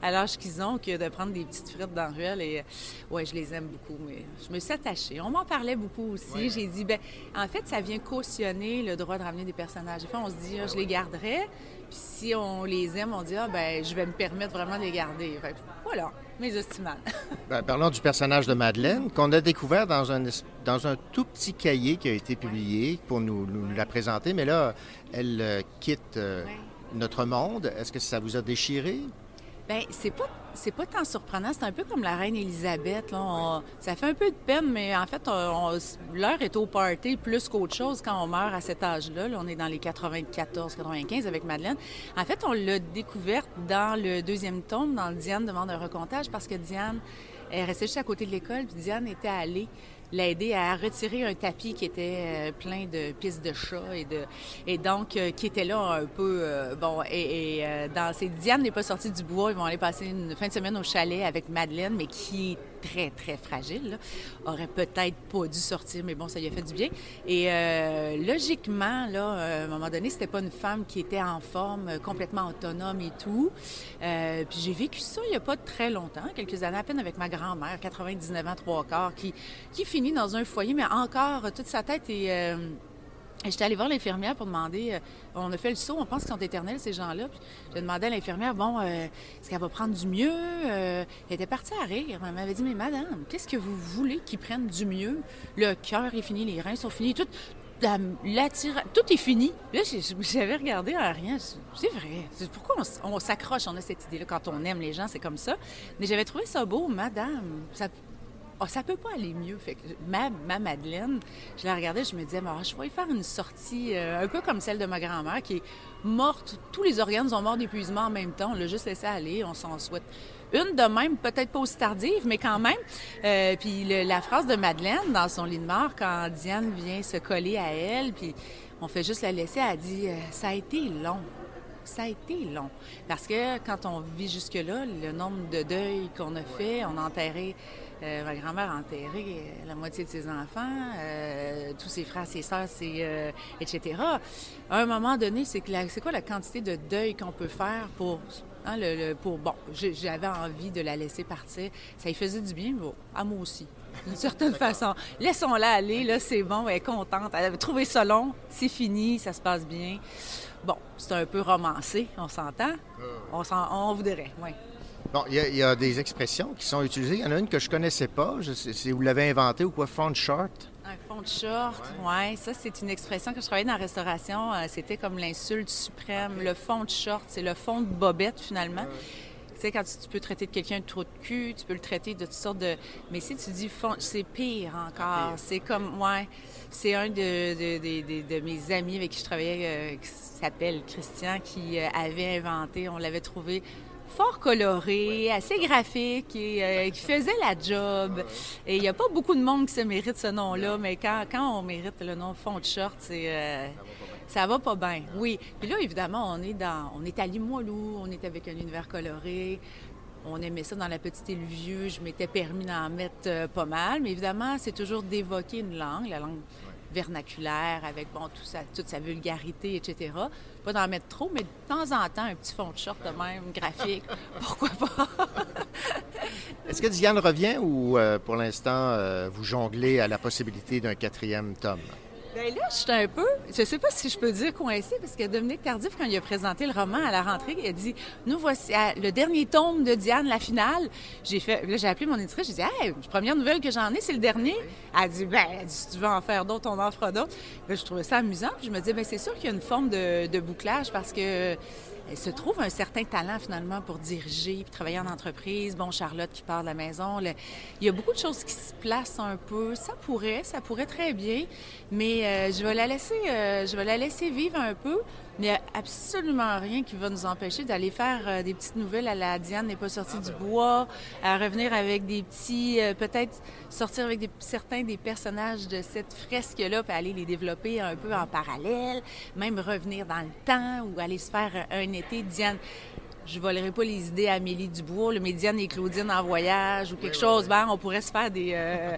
à l'âge qu'ils ont que de prendre des petites frites dans la ruelle. Et ouais, je les aime beaucoup, mais je me suis attachée. On m'en parlait beaucoup aussi. J'ai dit, ben, en fait, ça vient cautionner le droit de ramener des personnages. Des fois, on se dit, ah, je les garderai. Puis si on les aime, on dit ah ben je vais me permettre vraiment de les garder. Fait voilà, mes estimales. [LAUGHS] Ben, parlons du personnage de Madeleine qu'on a découvert dans un dans un tout petit cahier qui a été publié pour nous, nous la présenter, mais là elle euh, quitte euh, notre monde. Est-ce que ça vous a déchiré? Bien, c'est pas c'est pas tant surprenant. C'est un peu comme la reine Élisabeth. Là. ça fait un peu de peine, mais en fait, l'heure est au party plus qu'autre chose quand on meurt à cet âge-là. Là, on est dans les 94-95 avec Madeleine. En fait, on l'a découverte dans le deuxième tome, dans le Diane demande un recomptage, parce que Diane elle restait juste à côté de l'école, puis Diane était allée l'aider à retirer un tapis qui était euh, plein de pistes de chat et de et donc euh, qui était là un peu euh, bon et, dans ces Diane n'est pas sortie du bois ils vont aller passer une fin de semaine au chalet avec Madeleine mais qui très, très fragile, aurait peut-être pas dû sortir, mais bon, ça lui a fait du bien. Et euh, logiquement, là, à un moment donné, c'était pas une femme qui était en forme, euh, complètement autonome et tout. Euh, puis j'ai vécu ça il y a pas très longtemps, quelques années à peine avec ma grand-mère, 99 ans, trois quarts, qui, qui finit dans un foyer, mais encore, toute sa tête est J'étais allée voir l'infirmière pour demander, euh, on a fait le saut, on pense qu'ils sont éternels, ces gens-là. j'ai demandé à l'infirmière, bon, euh, est-ce qu'elle va prendre du mieux? Euh, elle était partie à rire. Elle m'avait dit, mais madame, qu'est-ce que vous voulez qu'ils prennent du mieux? Le cœur est fini, les reins sont finis, tout, la, tout est fini. Là, j'avais regardé à rien. C'est vrai. Pourquoi on, s'accroche, on a cette idée-là quand on aime les gens, c'est comme ça. Mais j'avais trouvé ça beau, madame. Ça, oh, ça peut pas aller mieux. Ma, ma Madeleine, je la regardais, je me disais, bah, je vais faire une sortie euh, un peu comme celle de ma grand-mère qui est morte. Tous les organes ont mort d'épuisement en même temps. On l'a juste laissé aller. On s'en souhaite une de même, peut-être pas aussi tardive, mais quand même. Euh, puis la phrase de Madeleine dans son lit de mort, quand Diane vient se coller à elle, puis on fait juste la laisser, elle dit euh, Ça a été long ça a été long. Parce que quand on vit jusque-là, le nombre de deuils qu'on a fait, on a enterré euh, ma grand-mère a enterré euh, la moitié de ses enfants, euh, tous ses frères, ses sœurs, etc. À un moment donné, c'est c'est quoi la quantité de deuil qu'on peut faire pour hein, le, pour bon, j'avais envie de la laisser partir. Ça lui faisait du bien, mais à moi aussi. D'une [LAUGHS] certaine façon. Laissons-la aller, là, c'est bon, elle est contente. Elle avait trouvé ça long, c'est fini, ça se passe bien. Bon, c'est un peu romancé, on s'entend? On, on voudrait, oui. Bon, il y, a des expressions qui sont utilisées. Il y en a une que je connaissais pas. Je sais, vous l'avez inventée ou quoi? Fond short? Un fond de short, oui. Ça, c'est une expression que je travaillais dans la restauration. Euh, c'était comme l'insulte suprême. Le fond de short, c'est le fond de bobette, finalement. Tu sais, quand tu, peux traiter de quelqu'un de trop de cul, tu peux le traiter de toutes sortes de... Mais si tu dis fond, c'est pire encore. C'est comme, ouais, c'est un de, de, mes amis avec qui je travaillais, euh, qui s'appelle Christian, qui euh, avait inventé, on l'avait trouvé fort coloré, assez graphique et euh, qui faisait la job. Et il n'y a pas beaucoup de monde qui se mérite ce nom-là, mais quand, quand on mérite le nom fond de short, c'est... Euh, ça va pas bien, oui. Puis là, évidemment, on est dans, on est à Limoilou, on est avec un univers coloré. On aimait ça dans la petite île vieux. Je m'étais permis d'en mettre euh, pas mal, mais évidemment, c'est toujours d'évoquer une langue, la langue vernaculaire, avec bon, tout ça, toute sa vulgarité, etc. Pas d'en mettre trop, mais de temps en temps, un petit fond de short de même, graphique. [LAUGHS] Pourquoi pas? [LAUGHS] Est-ce que Diane revient ou euh, pour l'instant, euh, vous jonglez à la possibilité d'un quatrième tome? Bien là, je suis un peu, je sais pas si je peux dire coincé, parce que Dominique Tardif, quand il a présenté le roman à la rentrée, il a dit Nous voici le dernier tome de Diane, la finale. J'ai fait, là, j'ai appelé mon éditrice, j'ai dit Hey, première nouvelle que j'en ai, c'est le dernier. Elle a dit Ben, si tu veux en faire d'autres, on en fera d'autres. je trouvais ça amusant. Puis je me disais Ben, c'est sûr qu'il y a une forme de, de bouclage parce que se trouve un certain talent finalement pour diriger, puis travailler en entreprise. Bon, Charlotte qui part de la maison. il y a beaucoup de choses qui se placent un peu. Ça pourrait, ça pourrait très bien, mais euh, je vais la laisser, euh, je vais la laisser vivre un peu. Mais il n'y a absolument rien qui va nous empêcher d'aller faire euh, des petites nouvelles à la Diane. N'est pas sortie du bois, à revenir avec des petits, peut-être sortir avec des, certains des personnages de cette fresque-là, puis aller les développer un peu en parallèle, même revenir dans le temps ou aller se faire un été. Diane je volerai pas les idées à Amélie Dubois, le Médiane et Claudine en voyage ou quelque chose. Ben, on pourrait se faire des. Euh,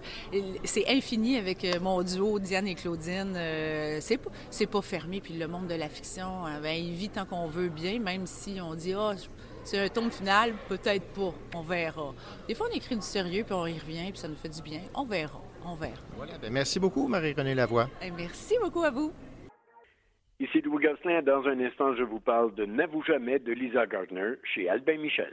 c'est infini avec euh, mon duo Diane et Claudine. Euh, c'est pas, c'est pas fermé. Puis le monde de la fiction, ben, il vit tant qu'on veut bien, même si on dit ah. c'est un ton final, peut-être pas. On verra. Des fois, on écrit du sérieux, puis on y revient, puis ça nous fait du bien. On verra. On verra. Voilà. Ben, merci beaucoup, Marie-Renée Lavoie. Merci beaucoup à vous. Ici Louis Gosselin. Dans un instant, je vous parle de N'avoue jamais de Lisa Gardner chez Albin Michel.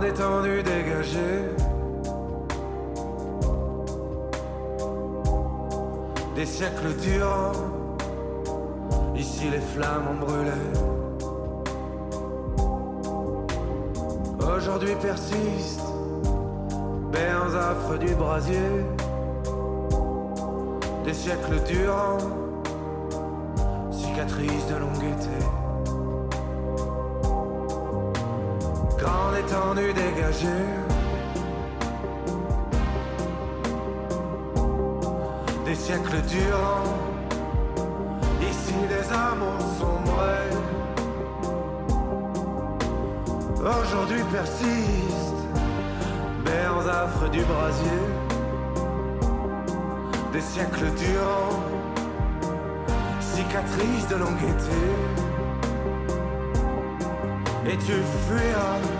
en étendue. Des siècles durant, ici les flammes ont brûlé. Aujourd'hui persistent, bains affres du brasier. Des siècles durant, cicatrices de longue été. l'étendue dégagée. Des siècles durant, ici les amours sombrés. Aujourd'hui persistent, bers affres du brasier. Des siècles durant, cicatrices de longue été. Et tu fuiras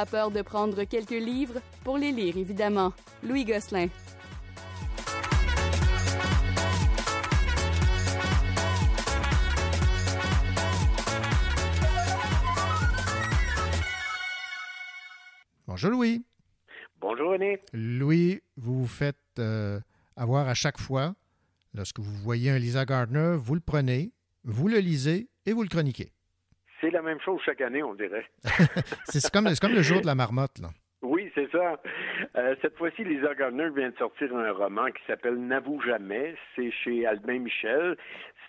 pas peur de prendre quelques livres pour les lire, évidemment. Louis Gosselin. Bonjour Louis. Bonjour René. Louis, vous vous faites euh, avoir à chaque fois, lorsque vous voyez un Lisa Gardner, vous le prenez, vous le lisez et vous le chroniquez. C'est la même chose chaque année, on dirait. [LAUGHS] c'est comme, le jour de la marmotte. Là. Oui, [LAUGHS] c'est ça. Euh, cette fois-ci, Lisa Gardner vient de sortir un roman qui s'appelle N'avoue jamais. C'est chez Albin Michel.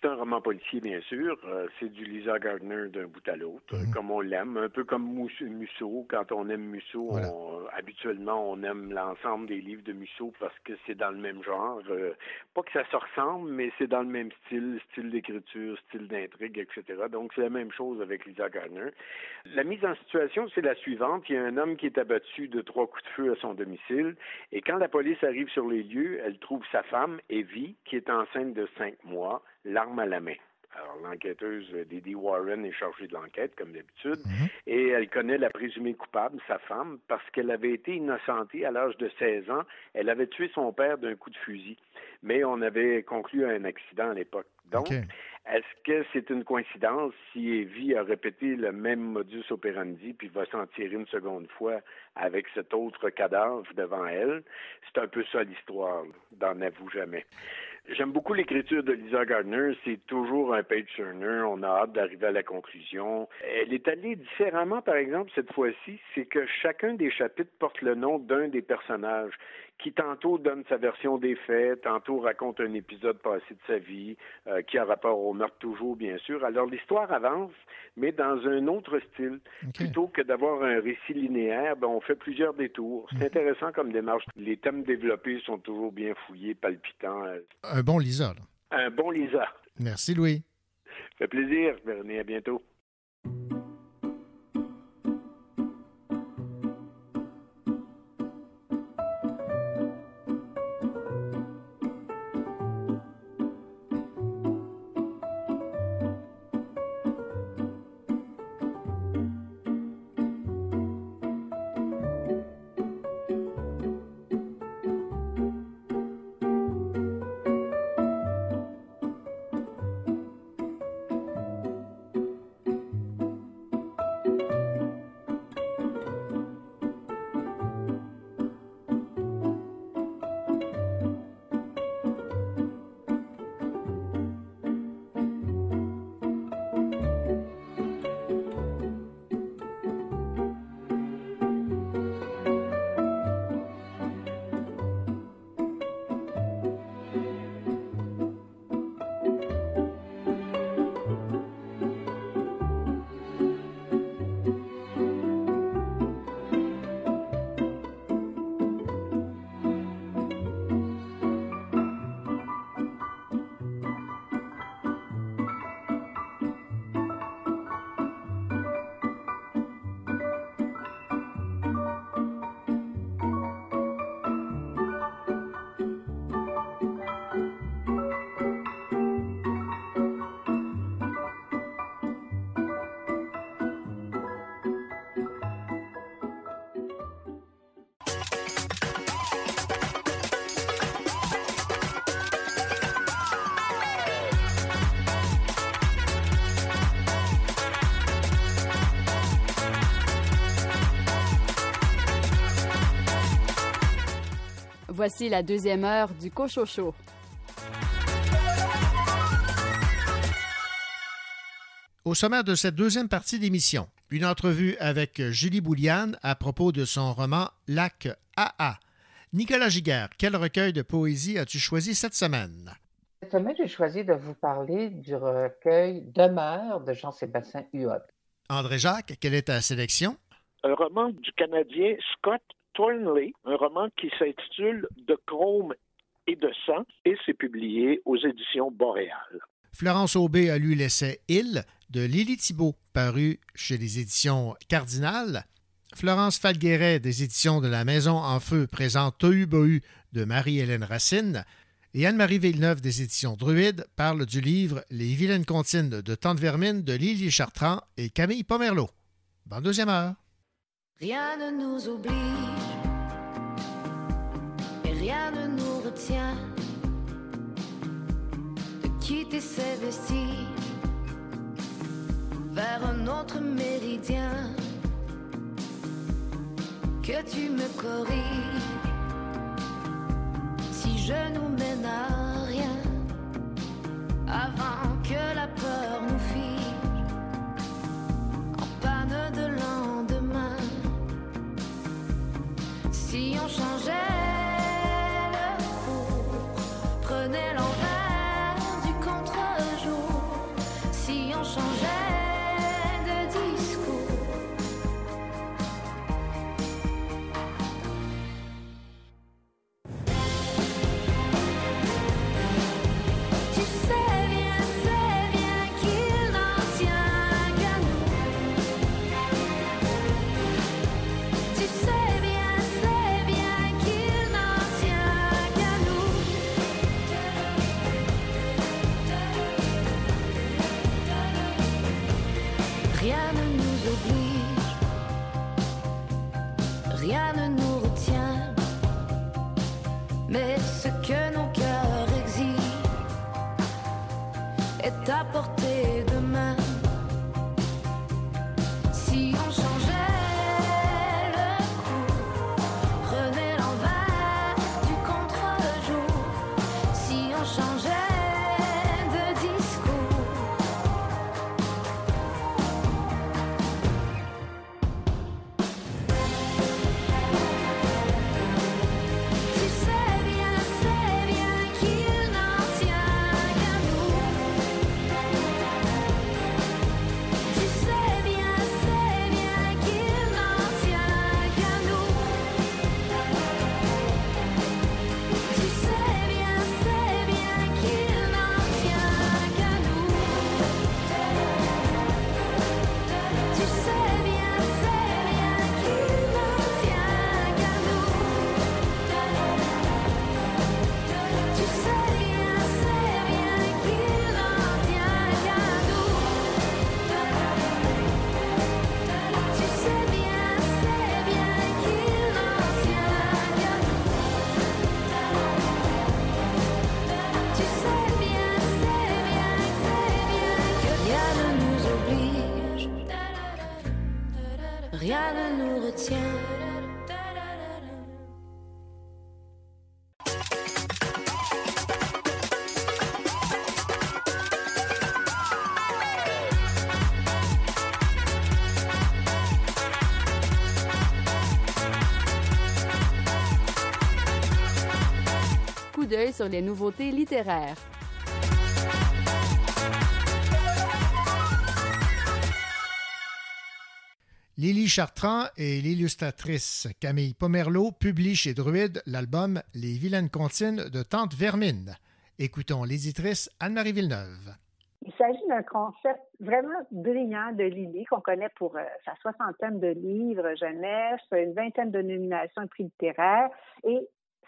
C'est un roman policier, bien sûr. Euh, c'est du Lisa Gardner d'un bout à l'autre, Mhm. comme on l'aime. Un peu comme Musso. Quand on aime Musso, on- habituellement, on aime l'ensemble des livres de Musso parce que c'est dans le même genre. Euh, pas que ça se ressemble, mais c'est dans le même style, style d'écriture, style d'intrigue, etc. Donc, c'est la même chose avec Lisa Gardner. La mise en situation, c'est la suivante. Il y a un homme qui est abattu de trois coups de feu à son domicile. Et quand la police arrive sur les lieux, elle trouve sa femme, Evie, qui est enceinte de cinq mois, l'arme à la main. Alors, l'enquêteuse euh, Didi Warren est chargée de l'enquête, comme d'habitude, et elle connaît la présumée coupable, sa femme, parce qu'elle avait été innocentée à l'âge de 16 ans. Elle avait tué son père d'un coup de fusil, mais on avait conclu un accident à l'époque. Donc. Est-ce que c'est une coïncidence si Evie a répété le même modus operandi puis va s'en tirer une seconde fois avec cet autre cadavre devant elle? C'est un peu ça l'histoire, d'en avoue jamais. J'aime beaucoup l'écriture de Lisa Gardner. C'est toujours un page turner. On a hâte d'arriver à la conclusion. Elle est allée différemment, par exemple, cette fois-ci. C'est que chacun des chapitres porte le nom d'un des personnages qui tantôt donne sa version des faits, tantôt raconte un épisode passé de sa vie, euh, qui a rapport au meurtre toujours, bien sûr. Alors l'histoire avance, mais dans un autre style. Plutôt que d'avoir un récit linéaire, ben, on fait plusieurs détours. C'est intéressant comme démarche. Les thèmes développés sont toujours bien fouillés, palpitants. Un bon Lisa. là. Un bon Lisa. Merci Louis. Ça fait plaisir, René. À bientôt. Voici la deuxième heure du Cochocho. Au sommaire de cette deuxième partie d'émission, une entrevue avec Julie Bouliane à propos de son roman Lac AA. Nicolas Giguère, quel recueil de poésie as-tu choisi cette semaine? Cette semaine, j'ai choisi de vous parler du recueil Demeure de Jean-Sébastien Huot. André Jacques, quelle est ta sélection? Un roman du Canadien Scott Thornley, un roman qui s'intitule De chrome et de sang et c'est publié aux éditions Boréal. Florence Aubé a lu l'essai Il de Lily Thibault, paru chez les éditions Cardinal. Florence Falgueret des éditions de La Maison en Feu présente Tohu Bohu de Marie-Hélène Racine. Et Anne-Marie Villeneuve des éditions Druide parle du livre Les vilaines comptines de Tante Vermine de Lily Chartrand et Camille Pomerleau. Bonne deuxième heure. Rien ne nous oblige et rien ne nous retient de quitter ces vestiges vers un autre méridien. Que tu me corriges si je nous mène à rien avant que la peur nous fige en panne de lendemain. Si on changeait sur les nouveautés littéraires. Lily Chartrand et l'illustratrice Camille Pomerleau publient chez Druide l'album Les vilaines comptines de Tante Vermine. Écoutons l'éditrice Anne-Marie Villeneuve. Il s'agit d'un concept vraiment brillant de Lily, qu'on connaît pour euh, sa soixantaine de livres jeunesse, une vingtaine de nominations et prix littéraires, et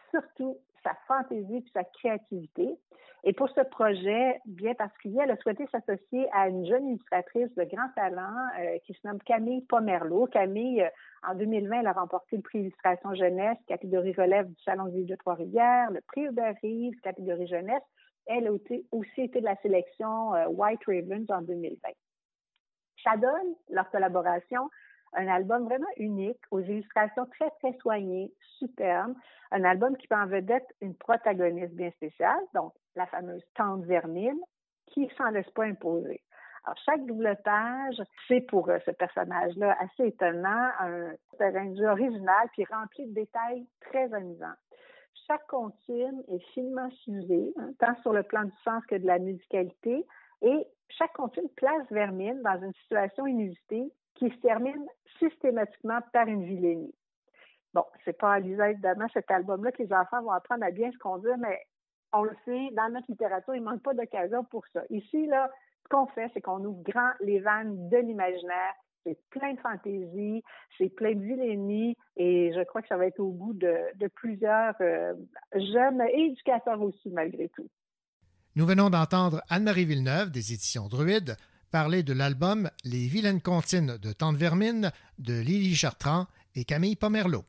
surtout sa fantaisie et sa créativité. Et pour ce projet bien particulier, elle a souhaité s'associer à une jeune illustratrice de grand talent euh, qui se nomme Camille Pomerleau. Camille, euh, en 2020, elle a remporté le prix illustration jeunesse, catégorie relève du Salon de Ville de Trois-Rivières, le prix Hubert Reeves, catégorie jeunesse. Elle a aussi été de la sélection euh, White Ravens en 2020. Ça leur collaboration, un album vraiment unique, aux illustrations très, très soignées, superbes. Un album qui met en vedette une protagoniste bien spéciale, donc la fameuse Tante Vermine, qui s'en laisse pas imposer. Alors, chaque double page, c'est pour euh, ce personnage-là assez étonnant, un jeu original puis rempli de détails très amusants. Chaque comptine est finement ciselée, hein, tant sur le plan du sens que de la musicalité, et chaque comptine place Vermine dans une situation inusitée qui se termine systématiquement par une vilainie. Bon, c'est pas à lisant évidemment cet album-là que les enfants vont apprendre à bien se conduire, mais on le sait, dans notre littérature, il manque pas d'occasion pour ça. Ici, là, ce qu'on fait, c'est qu'on ouvre grand les vannes de l'imaginaire. C'est plein de fantaisie, c'est plein de vilainie, et je crois que ça va être au goût de, plusieurs euh, jeunes éducateurs aussi, malgré tout. Nous venons d'entendre Anne-Marie Villeneuve des éditions Druide parler de l'album Les vilaines comptines de Tante Vermine de Lily Chartrand et Camille Pomerleau.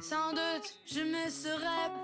Sans doute je me serais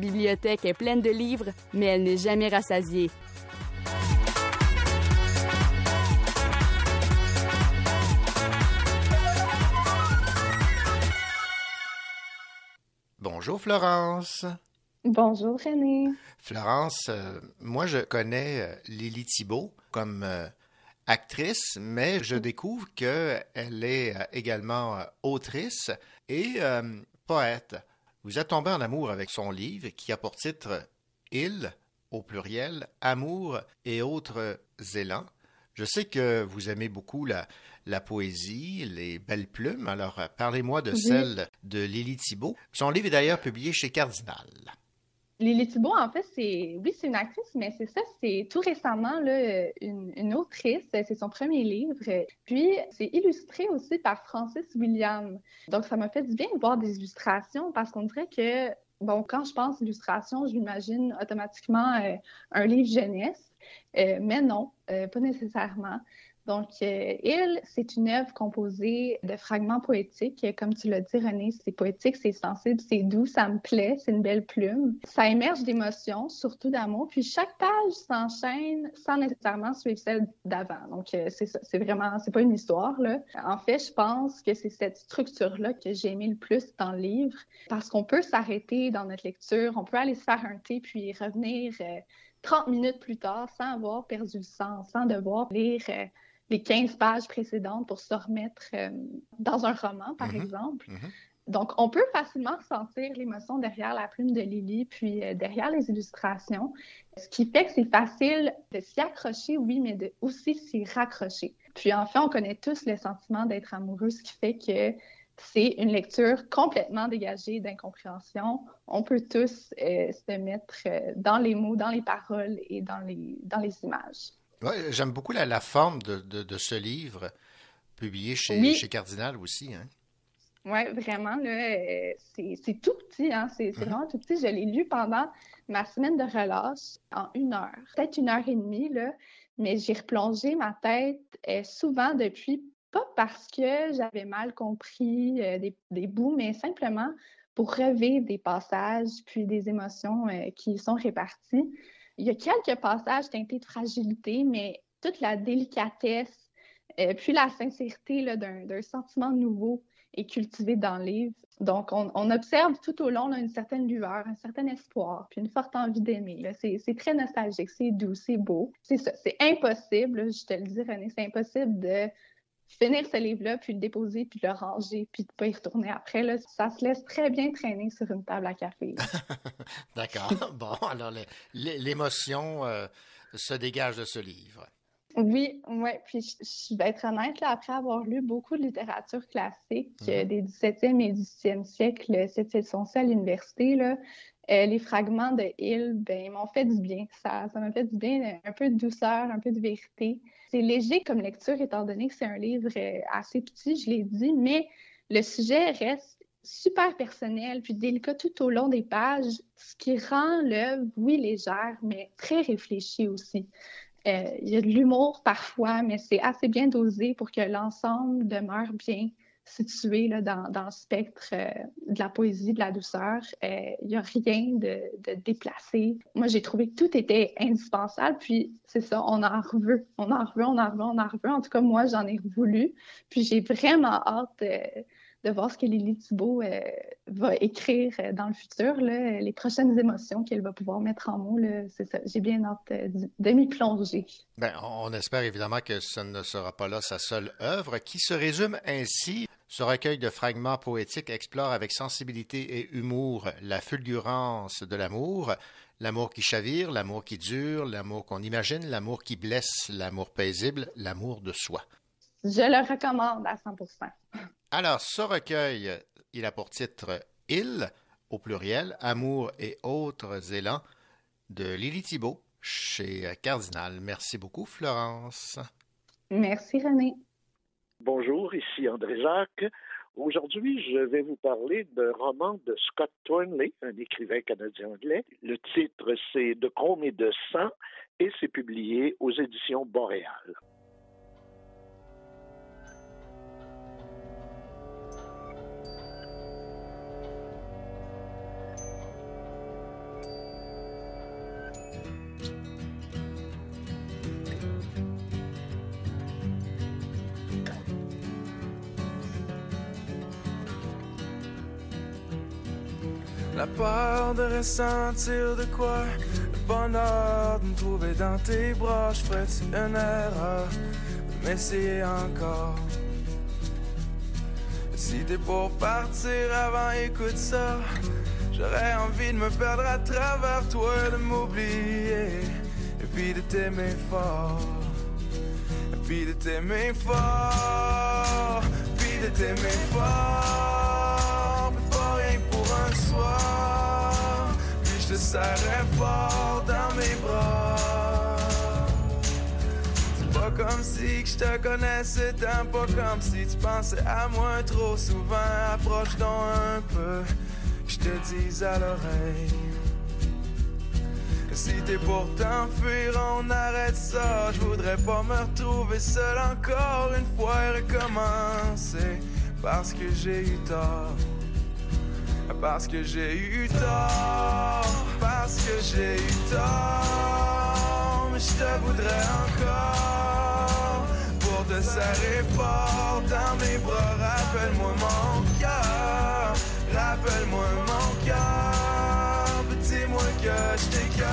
bibliothèque est pleine de livres, mais elle n'est jamais rassasiée. Bonjour Florence. Bonjour René. Florence, euh, moi je connais euh, Lily Thibault comme euh, actrice, mais je découvre qu'elle est également autrice et poète. Vous êtes tombé en amour avec son livre qui a pour titre Il, au pluriel, Amour et autres élans. Je sais que vous aimez beaucoup la, la poésie, les belles plumes. Alors, parlez-moi de celle de Lily Thibault. Son livre est d'ailleurs publié chez Cardinal. Lily Thibault, en fait, c'est oui, c'est une actrice, mais c'est ça, c'est tout récemment là, une, autrice. C'est son premier livre. Puis, c'est illustré aussi par Francis William. Donc, ça m'a fait du bien de voir des illustrations parce qu'on dirait que, bon, quand je pense illustration, je m'imagine automatiquement euh, un livre jeunesse. Euh, mais non, euh, pas nécessairement. Donc, euh, Il, c'est une œuvre composée de fragments poétiques. Comme tu l'as dit, René, c'est poétique, c'est sensible, c'est doux, ça me plaît, c'est une belle plume. Ça émerge d'émotions, surtout d'amour. Puis chaque page s'enchaîne sans nécessairement suivre celle d'avant. Donc, euh, c'est vraiment, c'est pas une histoire. En fait, je pense que c'est cette structure-là que j'ai aimé le plus dans le livre parce qu'on peut s'arrêter dans notre lecture, on peut aller se faire un thé puis revenir 30 euh, minutes plus tard sans avoir perdu le sens, sans devoir lire les 15 pages précédentes pour se remettre euh, dans un roman, par mm-hmm. exemple. Mm-hmm. Donc, on peut facilement ressentir l'émotion derrière la plume de Lily, puis euh, derrière les illustrations, ce qui fait que c'est facile de s'y accrocher, oui, mais de aussi s'y raccrocher. Puis, en fait, on connaît tous le sentiment d'être amoureux, ce qui fait que c'est une lecture complètement dégagée d'incompréhension. On peut tous euh, se mettre dans les mots, dans les paroles et dans les, dans les images. Ouais, J'aime beaucoup la, la forme de, de, de, ce livre, publié chez, chez Cardinal aussi. Hein? Oui, vraiment, euh, c'est tout petit, hein? c'est mm-hmm. vraiment tout petit. Je l'ai lu pendant ma semaine de relâche en une heure, peut-être une heure et demie, là, mais j'ai replongé ma tête euh, souvent depuis, pas parce que j'avais mal compris euh, des, des, bouts, mais simplement pour revivre des passages puis des émotions qui sont réparties. Il y a quelques passages teintés de fragilité, mais toute la délicatesse, euh, puis la sincérité d'un sentiment nouveau est cultivée dans le livre. Donc, on, observe tout au long une certaine lueur, un certain espoir, puis une forte envie d'aimer. C'est très nostalgique, c'est doux, c'est beau. C'est c'est impossible, je te le dis, René, c'est impossible de finir ce livre-là, puis le déposer, puis le ranger, puis de ne pas y retourner après. Là, ça se laisse très bien traîner sur une table à café. [LAUGHS] [LAUGHS] D'accord. Bon, alors l'émotion euh, se dégage de ce livre. Oui, oui. Puis je, vais être honnête, là, après avoir lu beaucoup de littérature classique euh, mhm. des 17e et 18e siècle, c'était son à l'université, là, euh, les fragments de Hill, ben, m'ont fait du bien. Ça, m'a fait du bien, un peu de douceur, un peu de vérité. C'est léger comme lecture, étant donné que c'est un livre euh, assez petit, je l'ai dit, mais le sujet reste super personnel, puis délicat tout au long des pages, ce qui rend l'œuvre, oui, légère, mais très réfléchie aussi. Euh, il y a de l'humour parfois, mais c'est assez bien dosé pour que l'ensemble demeure bien situé là, dans, dans, le spectre euh, de la poésie, de la douceur. Il n'y a rien de, de déplacé. Moi, j'ai trouvé que tout était indispensable. Puis, c'est ça, on en reveut, on en reveut, on en reveut, on en reveut. En tout cas, moi, j'en ai voulu. Puis, j'ai vraiment hâte de voir ce que Lily Thibault euh, va écrire dans le futur, les prochaines émotions qu'elle va pouvoir mettre en mots. J'ai bien hâte de, de m'y plonger. Bien, on espère évidemment que ce ne sera pas là sa seule œuvre, qui se résume ainsi ce recueil de fragments poétiques explore avec sensibilité et humour la fulgurance de l'amour, l'amour qui chavire, l'amour qui dure, l'amour qu'on imagine, l'amour qui blesse, l'amour paisible, l'amour de soi. Je le recommande à 100 Alors, ce recueil, il a pour titre Il, au pluriel, Amour et autres élans, de Lily Thibault, chez Cardinal. Merci beaucoup, Florence. Merci, René. Bonjour, ici André Jacques. Aujourd'hui, je vais vous parler d'un roman de Scott Thornley, un écrivain canadien-anglais. Le titre, c'est De chrome et de sang et c'est publié aux éditions Boréal. Peur de ressentir de quoi Le bonheur de me trouver dans tes bras. Je ferais une erreur de m'essayer encore? Si t'es pour partir avant, écoute ça. J'aurais envie de me perdre à travers toi, de m'oublier Et puis de t'aimer fort. Et puis de t'aimer fort. Puis de t'aimer fort. Pas rien pour un soir serrais fort dans mes bras C'est pas comme si que je te connaissais tant Pas comme si tu pensais à moi trop souvent Approche donc un peu je te dis à l'oreille. Si t'es pour t'enfuir, on arrête ça. Je voudrais pas me retrouver seul encore une fois et recommencer. Parce que j'ai eu tort. Parce que j'ai eu tort. Parce que j'ai eu tort. Mais je te voudrais encore. Pour te serrer fort dans mes bras. Rappelle-moi mon cœur. Rappelle-moi mon cœur, dis-moi que je t'écœure.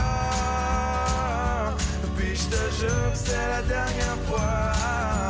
Puis je te jure que c'est la dernière fois.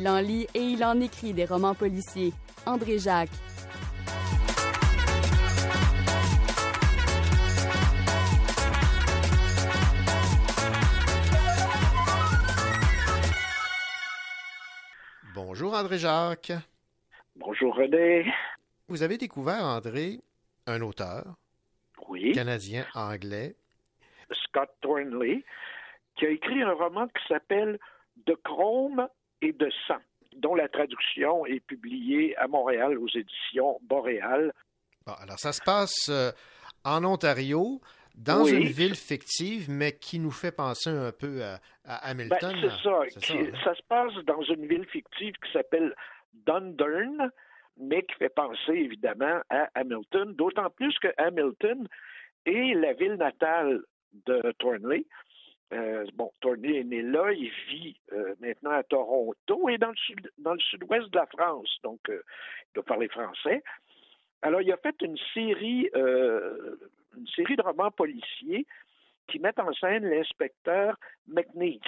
Il en lit et il en écrit des romans policiers. André Jacques. Bonjour André Jacques. Bonjour René. Vous avez découvert, André, un auteur Oui. canadien anglais. Scott Thornley, qui a écrit un roman qui s'appelle De chrome et de sang, dont la traduction est publiée à Montréal aux éditions Boréal. Bon, alors ça se passe euh, en Ontario, dans Oui. une ville fictive, mais qui nous fait penser un peu à, à Ben, Hamilton. c'est ça. Qui- hein? ça se passe dans une ville fictive qui s'appelle Dundurn, mais qui fait penser évidemment à Hamilton, d'autant plus que Hamilton est la ville natale de Thornley. Euh, bon, Thornley est né là, il vit euh, maintenant à Toronto et dans le, sud-ouest de la France, donc euh, il doit parler français. Alors, il a fait une série, une série de romans policiers qui mettent en scène l'inspecteur McNeice,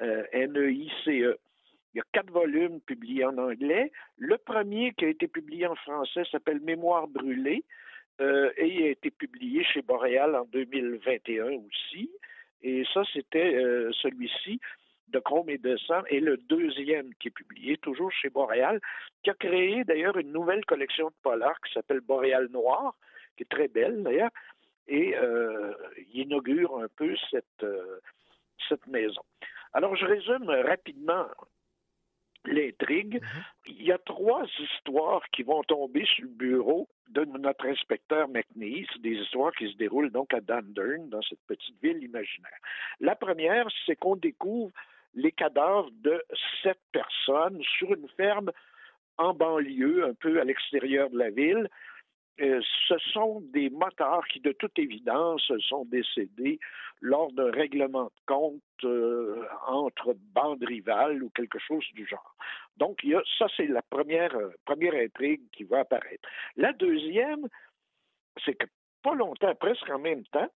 N-E-I-C-E. Il y a quatre volumes publiés en anglais. Le premier qui a été publié en français s'appelle Mémoire brûlée et il a été publié chez Boréal en 2021 aussi. Et ça, c'était euh, celui-ci de Chrome et de Sang, et le deuxième qui est publié, toujours chez Boréal, qui a créé d'ailleurs une nouvelle collection de polars qui s'appelle Boréal Noir, qui est très belle d'ailleurs, et euh, il inaugure un peu cette, euh, cette maison. Alors, je résume rapidement l'intrigue. Il y a trois histoires qui vont tomber sur le bureau de notre inspecteur McNeese, des histoires qui se déroulent donc à Dundurn, dans cette petite ville imaginaire. La première, c'est qu'on découvre les cadavres de sept personnes sur une ferme en banlieue, un peu à l'extérieur de la ville. Euh, ce sont des motards qui, de toute évidence, sont décédés lors d'un règlement de compte euh, entre bandes rivales ou quelque chose du genre. Donc, ça, c'est la première, euh, première intrigue qui va apparaître. La deuxième, c'est que pas longtemps, presque en même temps,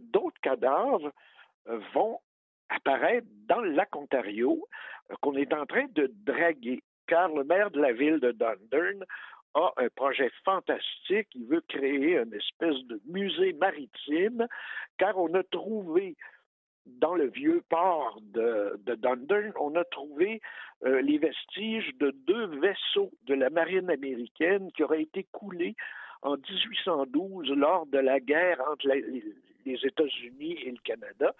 d'autres cadavres vont apparaître dans le lac Ontario qu'on est en train de draguer, car le maire de la ville de Dundurn a un projet fantastique. Il veut créer une espèce de musée maritime, car on a trouvé dans le vieux port de, de on a trouvé euh, les vestiges de deux vaisseaux de la marine américaine qui auraient été coulés en 1812 lors de la guerre entre les, États-Unis et le Canada.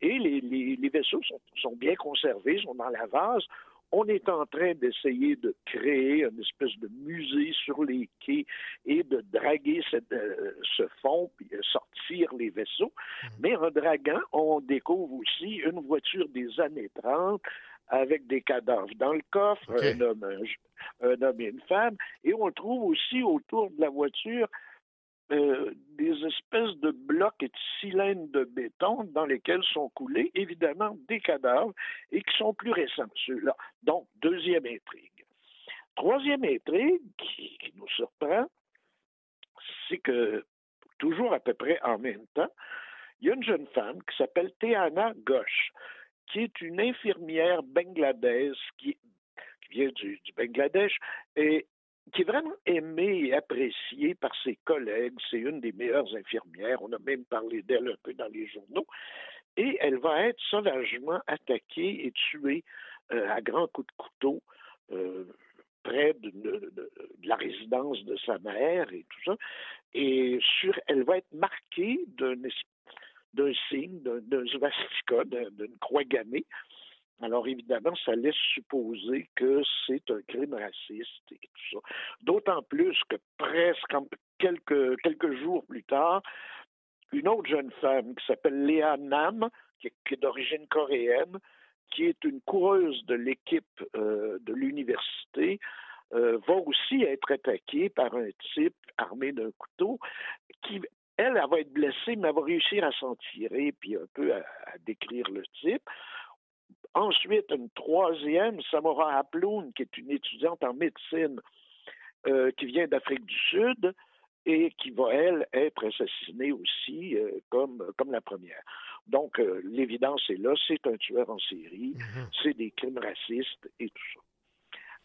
Et les vaisseaux sont, sont bien conservés, sont dans la vase. On est en train d'essayer de créer une espèce de musée sur les quais et de draguer cette- euh, ce fond puis euh, sortir les vaisseaux. Mais en draguant, on découvre aussi une voiture des années 30 avec des cadavres dans le coffre, un, homme, un, un homme et une femme. Et on trouve aussi autour de la voiture euh, des espèces de blocs et de cylindres de béton dans lesquels sont coulés, évidemment, des cadavres et qui sont plus récents, ceux-là. Donc, deuxième intrigue. Troisième intrigue qui, nous surprend, c'est que, toujours à peu près en même temps, il y a une jeune femme qui s'appelle Teana Ghosh, qui est une infirmière bangladaise qui, qui vient du, du Bangladesh et qui est vraiment aimée et appréciée par ses collègues. C'est une des meilleures infirmières. On a même parlé d'elle un peu dans les journaux. Et elle va être sauvagement attaquée et tuée euh, à grands coups de couteau euh, près de, la résidence de sa mère et tout ça. Et sur, elle va être marquée d'un signe, d'un svastika, d'un- d'une croix gammée. Alors évidemment, ça laisse supposer que c'est un crime raciste et tout ça. D'autant plus que presque quelques, jours plus tard, une autre jeune femme qui s'appelle Léa Nam, qui est, d'origine coréenne, qui est une coureuse de l'équipe euh, de l'université, euh, va aussi être attaquée par un type armé d'un couteau qui, elle, elle va être blessée, mais elle va réussir à s'en tirer, puis un peu à décrire le type. Ensuite, une troisième, Samora Aploun, qui est une étudiante en médecine euh, qui vient d'Afrique du Sud et qui va, elle, être assassinée aussi euh, comme, comme la première. Donc, euh, l'évidence est là, c'est un tueur en série, c'est des crimes racistes et tout ça.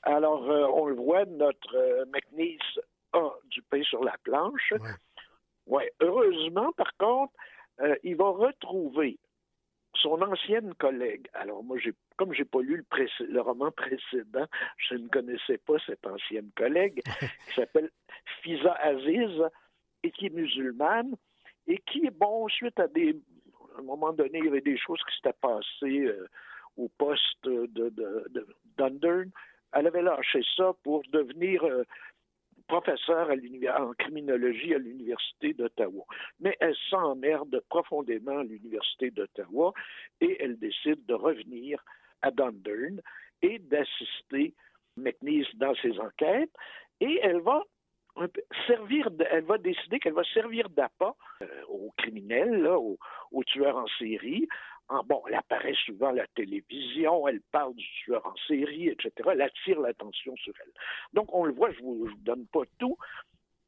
Alors, on le voit, notre McNeese a du pain sur la planche. Ouais. Heureusement, par contre, il va retrouver son ancienne collègue. Alors moi, j'ai, comme j'ai pas lu le, le roman précédent, je ne connaissais pas cette ancienne collègue [LAUGHS] qui s'appelle Fiza Aziz et qui est musulmane et qui, bon, suite à des, à un moment donné, il y avait des choses qui s'étaient passées euh, au poste de, de, de Dundurn. Elle avait lâché ça pour devenir euh, professeur en criminologie à l'Université d'Ottawa. Mais elle s'emmerde profondément à l'Université d'Ottawa et elle décide de revenir à Dundurn et d'assister McNeese dans ses enquêtes. Et elle va servir, elle va décider qu'elle va servir d'appât euh, aux criminels, aux tueurs en série. Bon, elle apparaît souvent à la télévision, elle parle du tueur en série, etc. Elle attire l'attention sur elle. Donc, on le voit, je ne vous, je vous donne pas tout,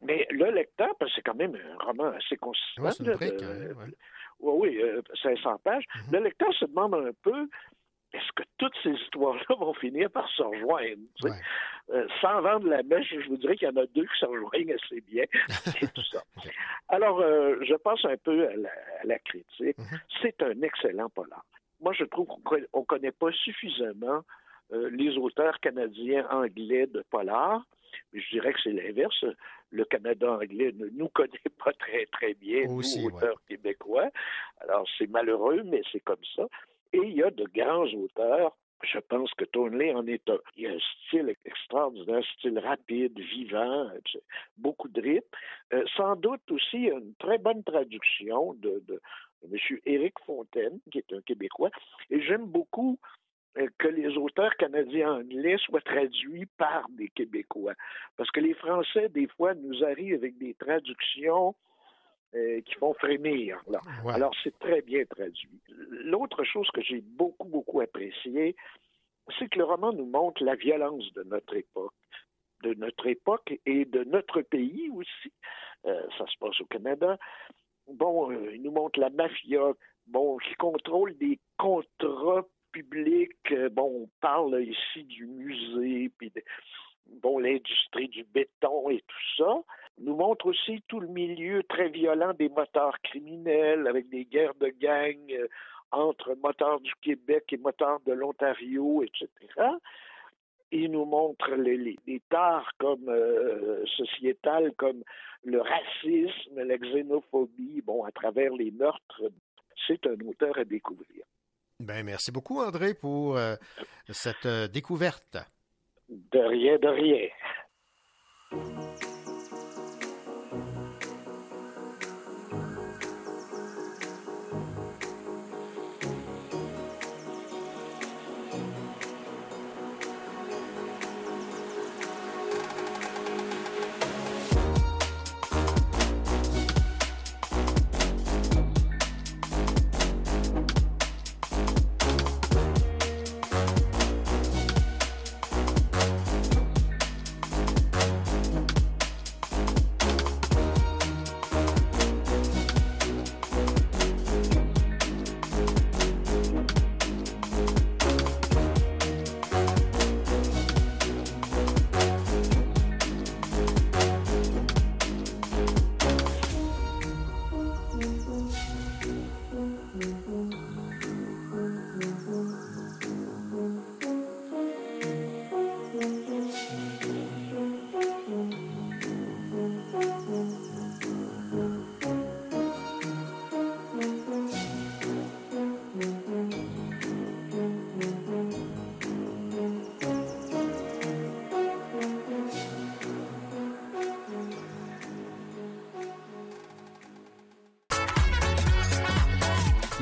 mais le lecteur, parce que c'est quand même un roman assez consistant. Ouais, c'est une là, brique, de- hein, ouais. oui, oui, euh, 500 pages. Mhm. Le lecteur se demande un peu est-ce que toutes ces histoires-là vont finir par se rejoindre? tu sais? Euh, sans vendre la mèche, je vous dirais qu'il y en a deux qui se rejoignent assez bien [LAUGHS] et tout ça. Alors, euh, je passe un peu à la, à la critique. C'est un excellent polar. Moi, je trouve qu'on ne connaît pas suffisamment euh, les auteurs canadiens anglais de polar. Mais je dirais que c'est l'inverse. Le Canada anglais ne nous connaît pas très, très bien, Aussi, nous, ouais. auteurs québécois. Alors, c'est malheureux, mais c'est comme ça. Et il y a de grands auteurs. Je pense que Tonley en est un. Il y a un style extraordinaire, un style rapide, vivant, beaucoup de rythme. Euh, sans doute aussi une très bonne traduction de, de, de M. Éric Fontaine, qui est un Québécois. Et j'aime beaucoup euh, que les auteurs canadiens anglais soient traduits par des Québécois. Parce que les Français, des fois, nous arrivent avec des traductions euh, qui font frémir. Là. Alors, c'est très bien traduit. L'autre chose que j'ai beaucoup, beaucoup apprécié, c'est que le roman nous montre la violence de notre époque de notre époque et de notre pays aussi. Euh, ça se passe au Canada. Bon, euh, il nous montre la mafia, bon, qui contrôle des contrats publics. Bon, on parle ici du musée, puis de, bon, l'industrie du béton et tout ça. Nous montre aussi tout le milieu très violent des moteurs criminels avec des guerres de gangs entre moteurs du Québec et moteurs de l'Ontario, etc il nous montre les, les, tares comme euh, sociétales, comme le racisme, la xénophobie, bon, à travers les meurtres. C'est un auteur à découvrir. Ben, merci beaucoup, André, pour euh, cette euh, découverte. De rien, de rien.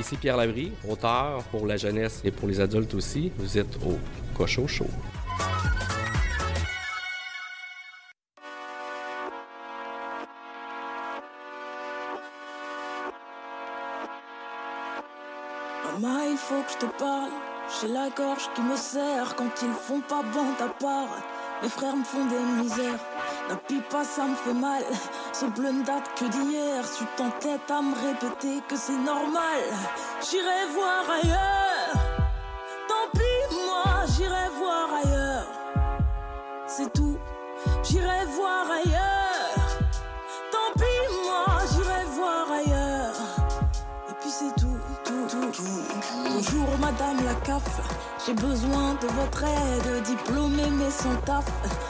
Ici Pierre Labrie, auteur pour la jeunesse et pour les adultes aussi. Vous êtes au Cochon Show. Maman, il faut que je te parle. J'ai la gorge qui me serre quand ils font pas bon ta part. Mes frères me font des misères. D'un pas, ça me fait mal. Ce bleu ne date que d'hier. Tu t'entêtes à me répéter que c'est normal. J'irai voir ailleurs. Tant pis, moi, j'irai voir ailleurs. C'est tout. J'irai voir ailleurs. Tant pis, moi, j'irai voir ailleurs. Et puis c'est tout, tout, tout. Bonjour, madame la CAF. J'ai besoin de votre aide, diplômé mais sans taf.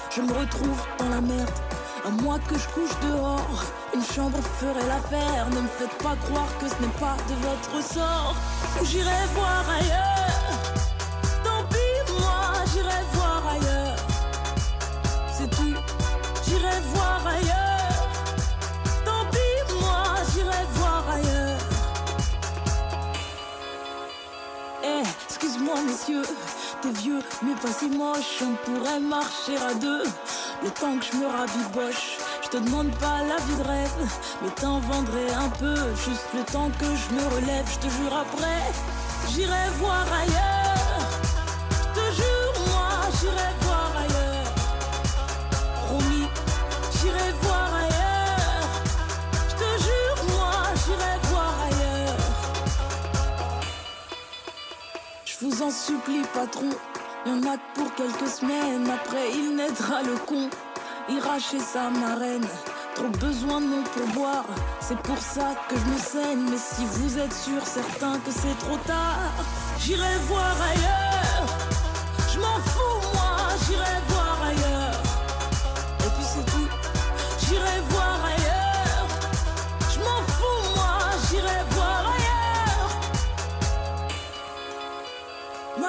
Je me retrouve dans la merde. À moi que je couche dehors, une chambre ferait l'affaire. Ne me faites pas croire que ce n'est pas de votre sort. J'irai voir ailleurs. Tant pis, moi, j'irai voir ailleurs. C'est tout. J'irai voir ailleurs. Tant pis, moi, j'irai voir ailleurs. Eh, excuse-moi, messieurs. T'es vieux, mais pas si moche. On pourrait marcher à deux. Le temps que je me rabiboche, je te demande pas la vie de rêve, mais t'en vendrai un peu. Juste le temps que je me relève, je te jure après, j'irai voir ailleurs. Je te jure, moi, j'irai voir ailleurs. Promis, j'irai voir ailleurs. Je te jure, moi, j'irai voir ailleurs. Je vous en supplie, patron. Y'en a que pour quelques semaines, après il naîtra le con, ira chez sa marraine. Trop besoin de mon pourboire, c'est pour ça que je me saigne. Mais si vous êtes sûr, certain que c'est trop tard, j'irai voir ailleurs.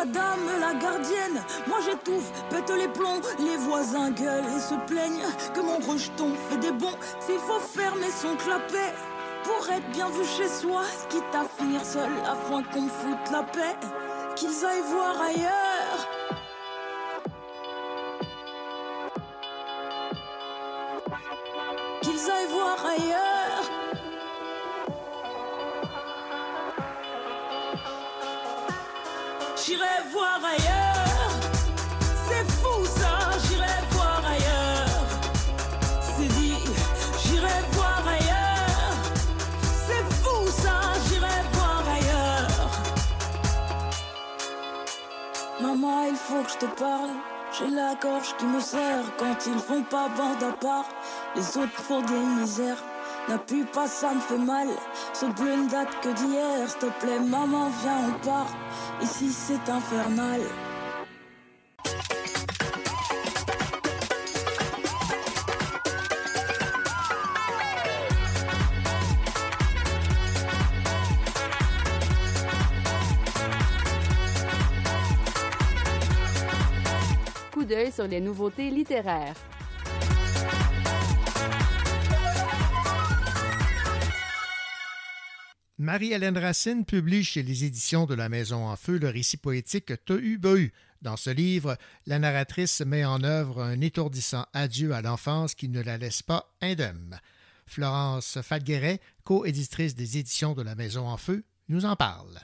Madame la gardienne, moi j'étouffe, pète les plombs, les voisins gueulent et se plaignent que mon rejeton fait des bons. S'il faut fermer son clapet pour être bien vu chez soi, quitte à finir seul afin qu'on me foute la paix. qu'ils aillent voir ailleurs. Qu'ils aillent voir ailleurs. J'irai voir ailleurs. C'est fou ça, j'irai voir ailleurs. C'est dit, j'irai voir ailleurs. C'est fou ça, j'irai voir ailleurs. Maman, il faut que je te parle. J'ai la gorge qui me serre quand ils font pas bande à part. Les autres font des misères. N'appuie pas, ça me fait mal. Ce bleu ne date que d'hier. S'il te plaît, maman, viens, on part. Ici, c'est infernal. Coup d'œil sur les nouveautés littéraires. Marie-Hélène Racine publie chez les éditions de la Maison en Feu le récit poétique Tohu Bohu. Dans ce livre, la narratrice met en œuvre un étourdissant adieu à l'enfance qui ne la laisse pas indemne. Florence Falgueret, co-éditrice des éditions de la Maison en Feu, nous en parle.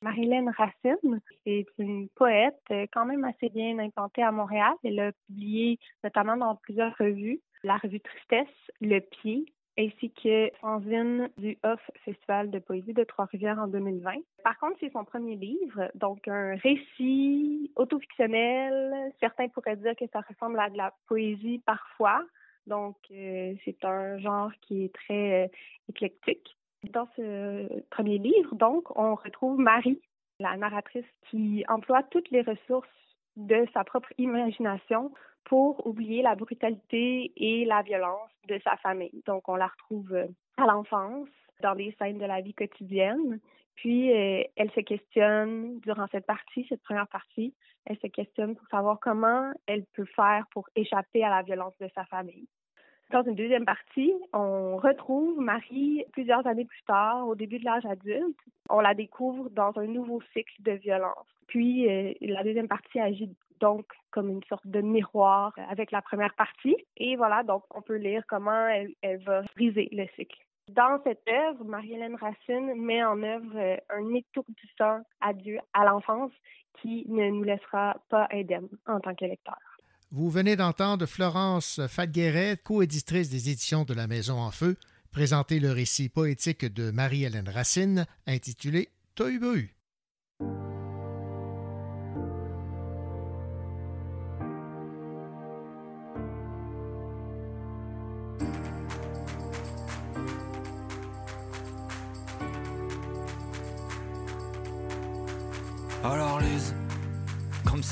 Marilyn Racine est une poète quand même assez bien implantée à Montréal. Elle a publié notamment dans plusieurs revues, la revue Tristesse, Le Pied, ainsi que fanzine du Off Festival de poésie de Trois-Rivières en 2020. Par contre, c'est son premier livre, donc un récit autofictionnel. Certains pourraient dire que ça ressemble à de la poésie parfois. Donc, euh, c'est un genre qui est très euh, éclectique. Dans ce premier livre, donc, on retrouve Marie, la narratrice qui emploie toutes les ressources de sa propre imagination pour oublier la brutalité et la violence de sa famille. Donc, on la retrouve euh, à l'enfance, dans des scènes de la vie quotidienne. Puis, euh, elle se questionne durant cette partie, cette première partie, elle se questionne pour savoir comment elle peut faire pour échapper à la violence de sa famille. Dans une deuxième partie, on retrouve Marie plusieurs années plus tard, au début de l'âge adulte. On la découvre dans un nouveau cycle de violence. Puis, euh, la deuxième partie agit donc comme une sorte de miroir avec la première partie. Et voilà, donc on peut lire comment elle, va briser le cycle. Dans cette œuvre, Marie-Hélène Racine met en œuvre euh, un étourdissant adieu à l'enfance qui ne nous laissera pas indemnes en tant que lecteurs. Vous venez d'entendre Florence Falgueret, co-éditrice des éditions de la Maison en Feu, présenter le récit poétique de Marie-Hélène Racine intitulé Tohu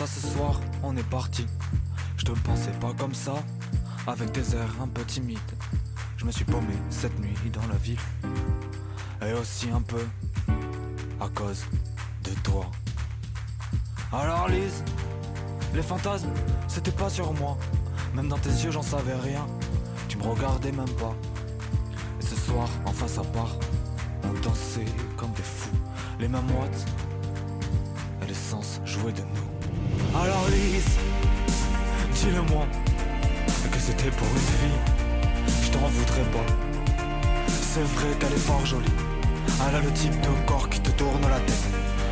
ce soir, on est parti. Je te pensais pas comme ça, avec des airs un peu timides. Je me suis paumé cette nuit dans la ville. Et aussi un peu à cause de toi. Alors Lise, les fantasmes, c'était pas sur moi. Même dans tes yeux, j'en savais rien. Tu me regardais même pas. Et ce soir, en face à part, on dansait comme des fous. Les mêmes watts et l'essence jouait de nous. Alors Lise, dis-le-moi que c'était pour une fille. Je t'en voudrais pas. C'est vrai qu'elle est fort jolie. Elle a le type de corps qui te tourne la tête.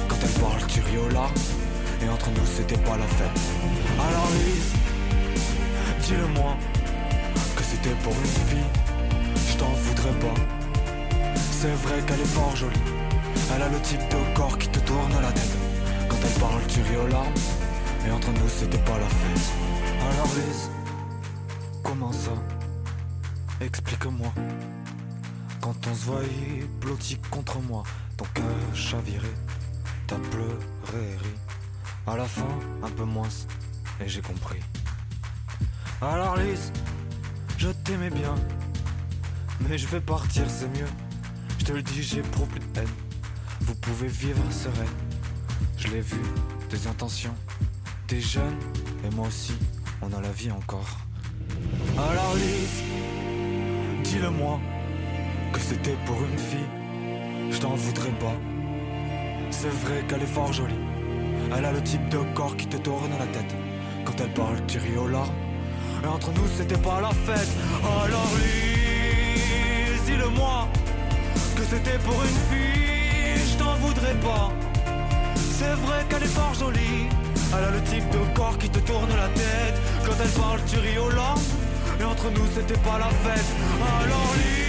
Quand elle parle, tu larmes. Et entre nous, c'était pas la fête. Alors Lise, dis-le-moi que c'était pour une fille. Je t'en voudrais pas. C'est vrai qu'elle est fort jolie. Elle a le type de corps qui te tourne la tête. Quand elle parle, tu larmes. Et entre nous, c'était pas la fête. Alors Lise, comment ça? Explique-moi. Quand on se voyait blotti contre moi, ton cœur chaviré, t'as pleuré et ri. À la fin, un peu moins, et j'ai compris. Alors Lise, je t'aimais bien, mais je vais partir, c'est mieux. Je te le dis, j'éprouve plus de peine. Vous pouvez vivre sereine. Je l'ai vu, des intentions. T'es jeune, et moi aussi, on a la vie encore. Alors Lise, dis-le-moi que c'était pour une fille. Je t'en voudrais pas. C'est vrai qu'elle est fort jolie. Elle a le type de corps qui te tourne la tête. Quand elle parle, tu ris aux larmes. Et entre nous, c'était pas la fête. Alors Lise, dis-le-moi que c'était pour une fille, je t'en voudrais pas. C'est vrai qu'elle est fort jolie. Elle a le type de corps qui te tourne la tête. Quand elle parle, tu ris aux larmes. Et entre nous, c'était pas la fête. Alors Lise,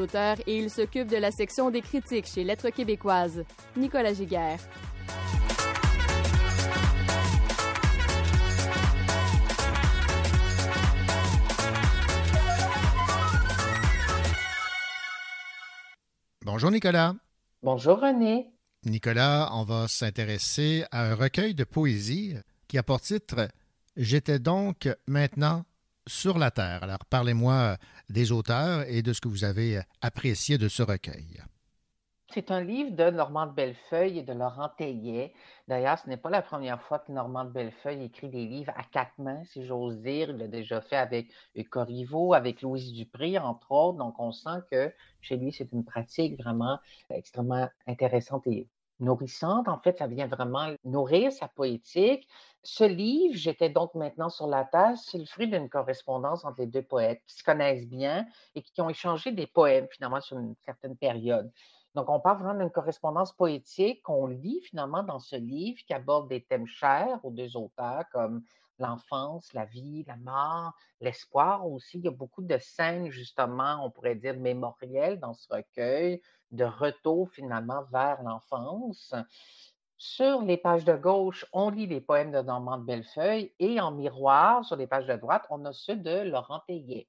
auteur et il s'occupe de la section des critiques chez Lettres québécoises. Nicolas Giguère. Bonjour Nicolas. Bonjour René. Nicolas, on va s'intéresser à un recueil de poésie qui a pour titre J'étais donc maintenant sur la Terre. Alors parlez-moi des auteurs et de ce que vous avez apprécié de ce recueil. C'est un livre de Normand Bellefeuille et de Laurent Teillet. D'ailleurs, ce n'est pas la première fois que Normand Bellefeuille écrit des livres à quatre mains, si j'ose dire. Il l'a déjà fait avec Corriveau, avec Louise Dupré, entre autres. Donc, on sent que chez lui, c'est une pratique vraiment extrêmement intéressante et nourrissante. En fait, ça vient vraiment nourrir sa poétique. Ce livre, J'étais donc maintenant sur la Terre, c'est le fruit d'une correspondance entre les deux poètes qui se connaissent bien et qui ont échangé des poèmes finalement sur une certaine période. Donc, on parle vraiment d'une correspondance poétique qu'on lit finalement dans ce livre qui aborde des thèmes chers aux deux auteurs comme l'enfance, la vie, la mort, l'espoir aussi. Il y a beaucoup de scènes, justement, on pourrait dire mémorielles dans ce recueil, de retour finalement vers l'enfance. Sur les pages de gauche, on lit les poèmes de Normand Bellefeuille et en miroir, sur les pages de droite, on a ceux de Laurent Teillet.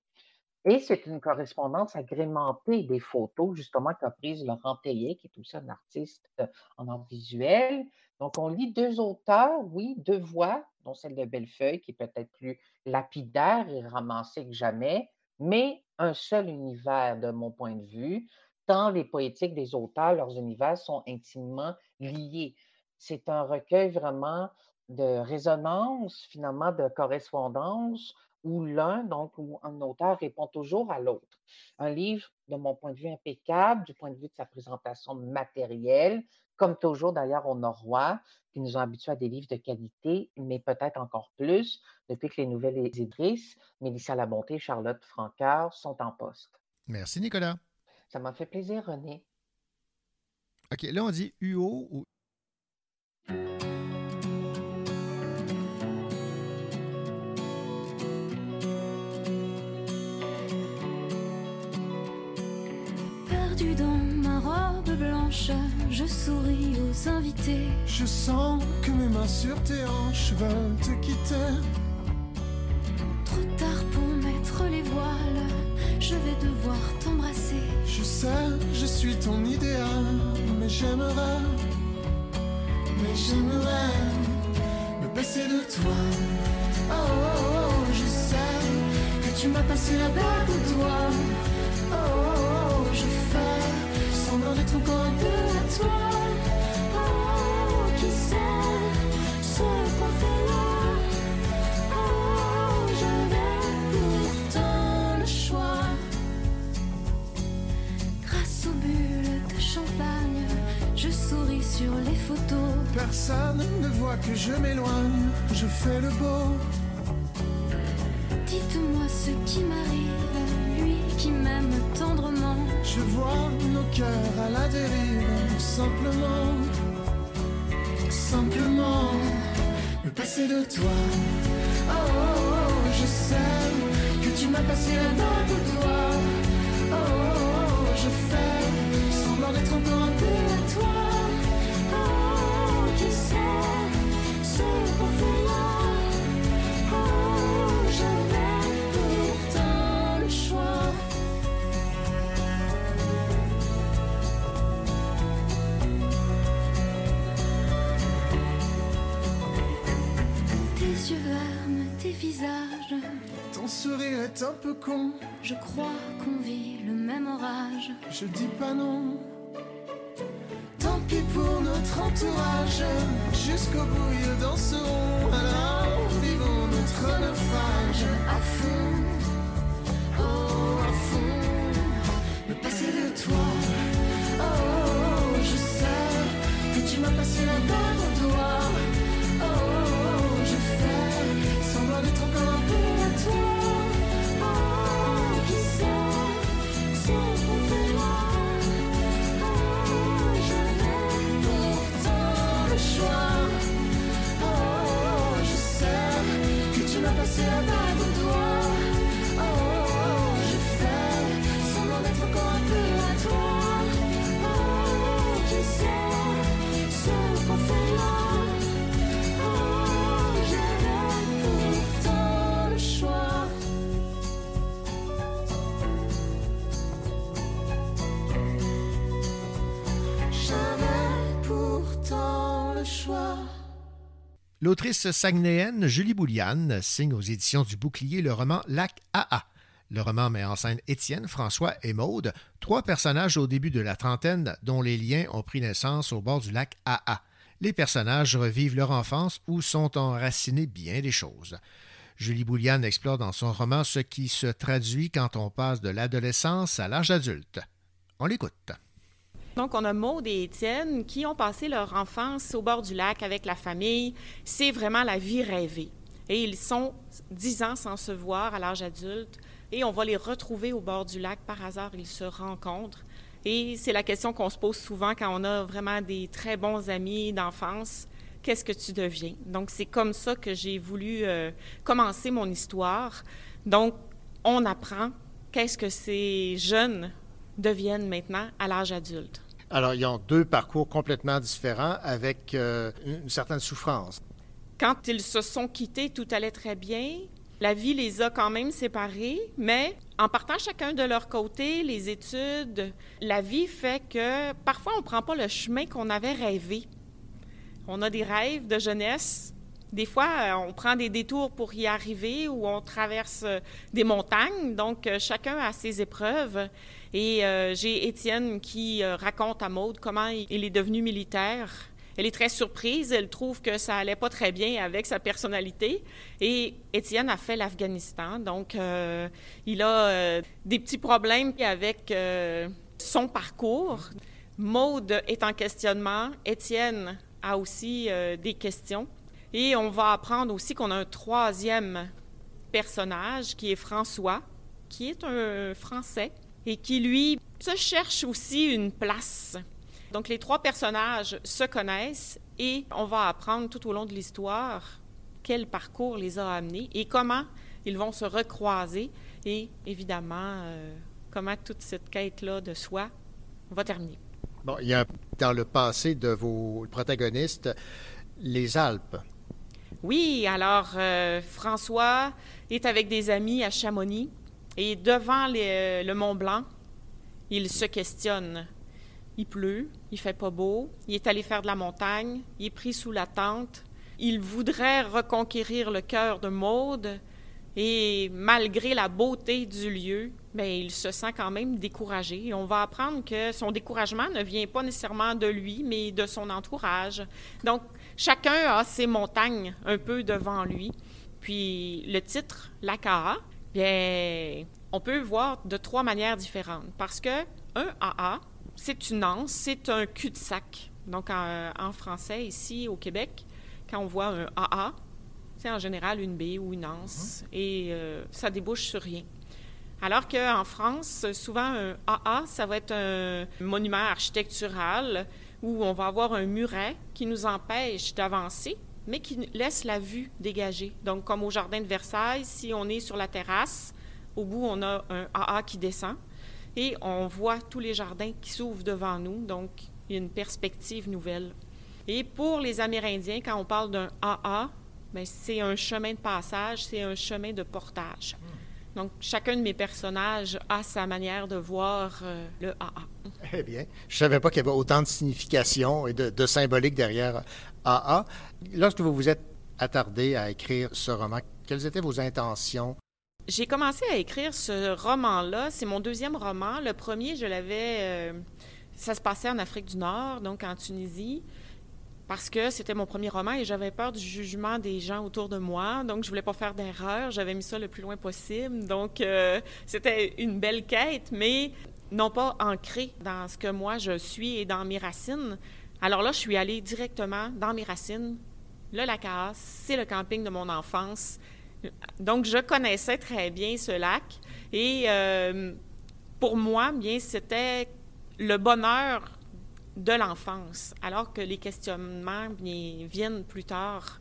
Et c'est une correspondance agrémentée des photos, justement, qu'a prise Laurent Teillet, qui est aussi un artiste en art visuel. Donc, on lit deux auteurs, oui, deux voix, dont celle de Bellefeuille, qui est peut-être plus lapidaire et ramassée que jamais, mais un seul univers de mon point de vue, tant les poétiques des auteurs, leurs univers sont intimement liés. C'est un recueil vraiment de résonance, finalement, de correspondance, où l'un, donc, où un auteur répond toujours à l'autre. Un livre, de mon point de vue, impeccable, du point de vue de sa présentation matérielle, comme toujours d'ailleurs au Norois, qui nous ont habitués à des livres de qualité, mais peut-être encore plus depuis que les nouvelles éditrices, Mélissa Labonté et Charlotte Francœur, sont en poste. Merci, Nicolas. Ça m'a fait plaisir, René. OK, là, on dit UO ou Perdu dans ma robe blanche, je souris aux invités. Je sens que mes mains sur tes hanches veulent te quitter. Trop tard pour mettre les voiles, je vais devoir t'embrasser. Je sais, je suis ton idéal, mais j'aimerais, mais j'aimerais me passer de toi. Oh, oh, oh, je sais que tu m'as passé la bague au doigt. Oh, oh, oh, je fais semblant d'être encore un peu à toi. Souris sur les photos. Personne ne voit que je m'éloigne, je fais le beau. Dites-moi ce qui m'arrive, lui qui m'aime tendrement. Je vois nos cœurs à la dérive, simplement, simplement, me passer de toi. Oh, oh, oh, je sais que tu m'as passé la bague au doigt. Tes visages. Ton sourire est un peu con. Je crois qu'on vit le même orage. Je dis pas non. Tant pis pour notre entourage. Jusqu'au bout, ils danseront. Alors, vivons notre naufrage à fond. Oh, à fond. Me passer de toi. Oh, je sais que tu m'as passé la balle L'autrice saguenéenne Julie Bouliane signe aux éditions du Bouclier le roman Lac AA. Le roman met en scène Étienne, François et Maude, trois personnages au début de la trentaine dont les liens ont pris naissance au bord du lac AA. Les personnages revivent leur enfance où sont enracinées bien des choses. Julie Bouliane explore dans son roman ce qui se traduit quand on passe de l'adolescence à l'âge adulte. On l'écoute. Donc, on a Maude et Étienne qui ont passé leur enfance au bord du lac avec la famille. C'est vraiment la vie rêvée. Et ils sont dix ans sans se voir à l'âge adulte. Et on va les retrouver au bord du lac. Par hasard, ils se rencontrent. Et c'est la question qu'on se pose souvent quand on a vraiment des très bons amis d'enfance. Qu'est-ce que tu deviens? Donc, c'est comme ça que j'ai voulu euh, commencer mon histoire. Donc, on apprend qu'est-ce que ces jeunes deviennent maintenant à l'âge adulte. Alors, ils ont deux parcours complètement différents avec euh, une certaine souffrance. Quand ils se sont quittés, tout allait très bien. La vie les a quand même séparés, mais en partant chacun de leur côté, les études, la vie fait que parfois on ne prend pas le chemin qu'on avait rêvé. On a des rêves de jeunesse. Des fois, euh, on prend des détours pour y arriver ou on traverse euh, des montagnes. Donc, chacun a ses épreuves. Et euh, j'ai Étienne qui euh, raconte à Maude comment il est devenu militaire. Elle est très surprise. Elle trouve que ça allait pas très bien avec sa personnalité. Et Étienne a fait l'Afghanistan. Donc, euh, il a des petits problèmes avec son parcours. Maude est en questionnement. Étienne a aussi des questions. Et on va apprendre aussi qu'on a un troisième personnage qui est François, qui est un Français et qui, lui, se cherche aussi une place. Donc, les trois personnages se connaissent et on va apprendre tout au long de l'histoire quel parcours les a amenés et comment ils vont se recroiser et, évidemment, euh, comment toute cette quête-là de soi va terminer. Bon, il y a dans le passé de vos protagonistes les Alpes. Oui, alors euh, François est avec des amis à Chamonix et devant les- le Mont Blanc, il se questionne. Il pleut, il fait pas beau, il est allé faire de la montagne, il est pris sous la tente. Il voudrait reconquérir le cœur de Maude et malgré la beauté du lieu, mais il se sent quand même découragé. Et on va apprendre que son découragement ne vient pas nécessairement de lui, mais de son entourage. Donc, chacun a ses montagnes un peu devant lui. Puis le titre, l'AKA, bien, on peut voir de trois manières différentes. Parce que un AA, c'est une anse, c'est un cul-de-sac. Donc, en, en français, ici au Québec, quand on voit un AA, c'est en général une baie ou une anse et euh, ça débouche sur rien. Alors qu'en France, souvent, un AA, ça va être un monument architectural où on va avoir un muret qui nous empêche d'avancer, mais qui laisse la vue dégagée. Donc, comme au jardin de Versailles, si on est sur la terrasse, au bout, on a un AA qui descend et on voit tous les jardins qui s'ouvrent devant nous. Donc, il y a une perspective nouvelle. Et pour les Amérindiens, quand on parle d'un AA, ben, c'est un chemin de passage, c'est un chemin de portage. Donc, chacun de mes personnages a sa manière de voir euh, le AA. Eh bien, je ne savais pas qu'il y avait autant de signification et de, de symbolique derrière Lorsque vous vous êtes attardé à écrire ce roman? Quelles étaient vos intentions? J'ai commencé à écrire ce roman-là. C'est mon deuxième roman. Le premier, je l'avais. euh, ça se passait en Afrique du Nord, donc en Tunisie, parce que c'était mon premier roman et j'avais peur du jugement des gens autour de moi. Donc, je voulais pas faire d'erreur. J'avais mis ça le plus loin possible. Donc, euh, c'était une belle quête, mais non pas ancrée dans ce que moi je suis et dans mes racines. Alors là, je suis allée directement dans mes racines. Le Lacasse, c'est le camping de mon enfance. Donc, je connaissais très bien ce lac. Et euh, pour moi, bien, c'était le bonheur de l'enfance, alors que les questionnements bien, viennent plus tard.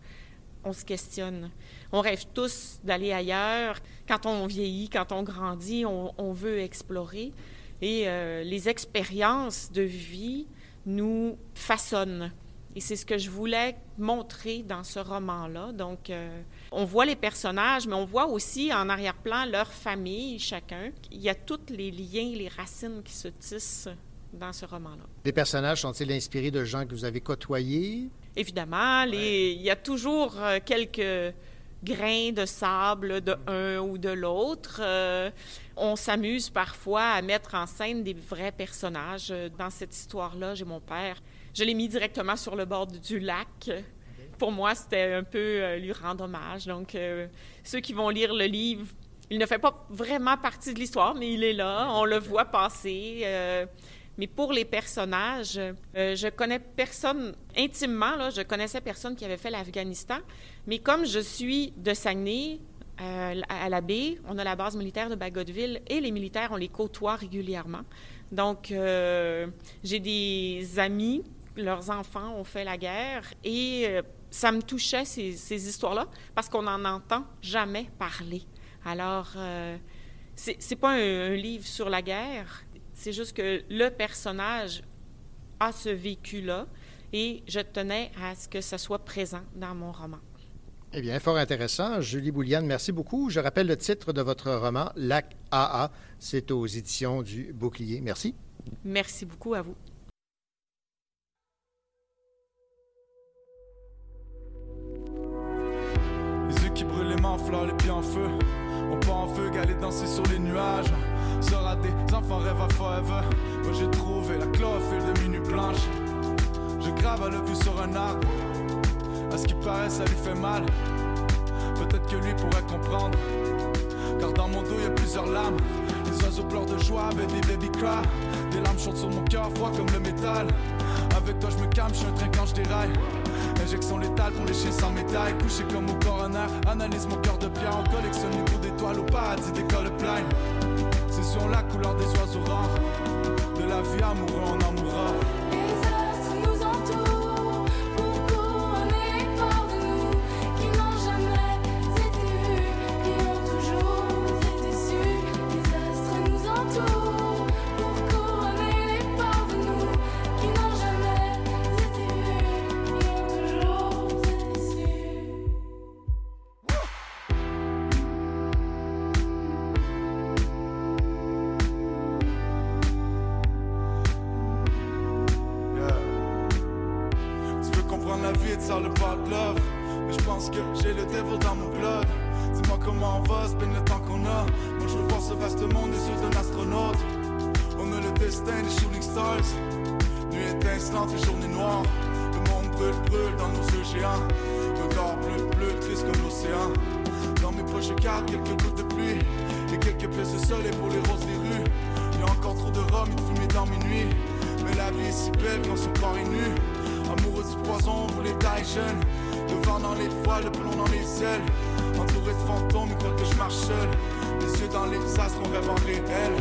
On se questionne. On rêve tous d'aller ailleurs. Quand on vieillit, quand on grandit, on, veut explorer. Et euh, les expériences de vie nous façonnent. Et c'est ce que je voulais montrer dans ce roman-là. Donc, euh, on voit les personnages, mais on voit aussi en arrière-plan leur famille, chacun. Il y a tous les liens, les racines qui se tissent dans ce roman-là. Les personnages sont-ils inspirés de gens que vous avez côtoyés? Évidemment, les- il y a toujours euh, quelques grains de sable de un ou de l'autre. Euh, on s'amuse parfois à mettre en scène des vrais personnages. Euh, Dans cette histoire-là, j'ai mon père. Je l'ai mis directement sur le bord du lac. Pour moi, c'était un peu euh, lui rendre hommage. Donc, euh, ceux qui vont lire le livre, il ne fait pas vraiment partie de l'histoire, mais il est là. On le voit passer. mais pour les personnages, je connais personne intimement, je connaissais personne qui avait fait l'Afghanistan. Mais comme je suis de Saguenay, euh, à la baie, on a la base militaire de Bagotville et les militaires, on les côtoie régulièrement. Donc, euh, j'ai des amis, leurs enfants ont fait la guerre et euh, ça me touchait ces, histoires-là parce qu'on n'en entend jamais parler. Alors, c'est c'est pas un, un livre sur la guerre, c'est juste que le personnage a ce vécu-là et je tenais à ce que ça soit présent dans mon roman. Eh bien, fort intéressant. Julie Bouliane, merci beaucoup. Je rappelle le titre de votre roman, Lac AA. C'est aux éditions du Bouclier. Merci. Merci beaucoup à vous. Les yeux qui brûlent, les mains en fleurs, les pieds en feu. On part en feu, aller danser sur les nuages. Sera des enfants rêve à forever. Moi j'ai trouvé la chlorophylle de minuit blanche. Je grave à le vue sur un arbre. À ce qui paraît, ça lui fait mal. Peut-être que lui pourrait comprendre. Car dans mon dos, y a plusieurs lames. Les oiseaux pleurent de joie, baby, baby cry. Des larmes chantent sur mon cœur, froid comme le métal. Avec toi, je me calme, je suis un train quand je déraille. Injection létale pour chiens sans médaille. Couché comme au coroner, analyse mon cœur de pierre. On collectionne les bouts d'étoiles au paradis des plein. C'est sur la couleur des oiseaux rares. De la vie amoureux, on en mourra. La vie et te sors le de love. Mais je pense que j'ai le devil dans mon blood. Dis-moi comment on va, spin le temps qu'on a. Moi je voir ce vaste monde des yeux d'un astronaute. On a le destin des shooting stars. Nuit étincelante et journée noire. Le monde brûle, brûle dans nos yeux géants. Regard bleu, bleu, triste comme l'océan. Dans mes poches, je garde quelques gouttes de pluie. Et quelques pièces de soleil pour les roses des rues. Y a encore trop de rhum de fumée dans mes nuits. Mais la vie est si belle quand son corps est nu. Poison, vous les taille jeunes. Le vent dans les voiles, le plomb dans les ailes. Entouré de fantômes, ils croient que je marche seul. Les yeux dans les astres, on rêve en réel.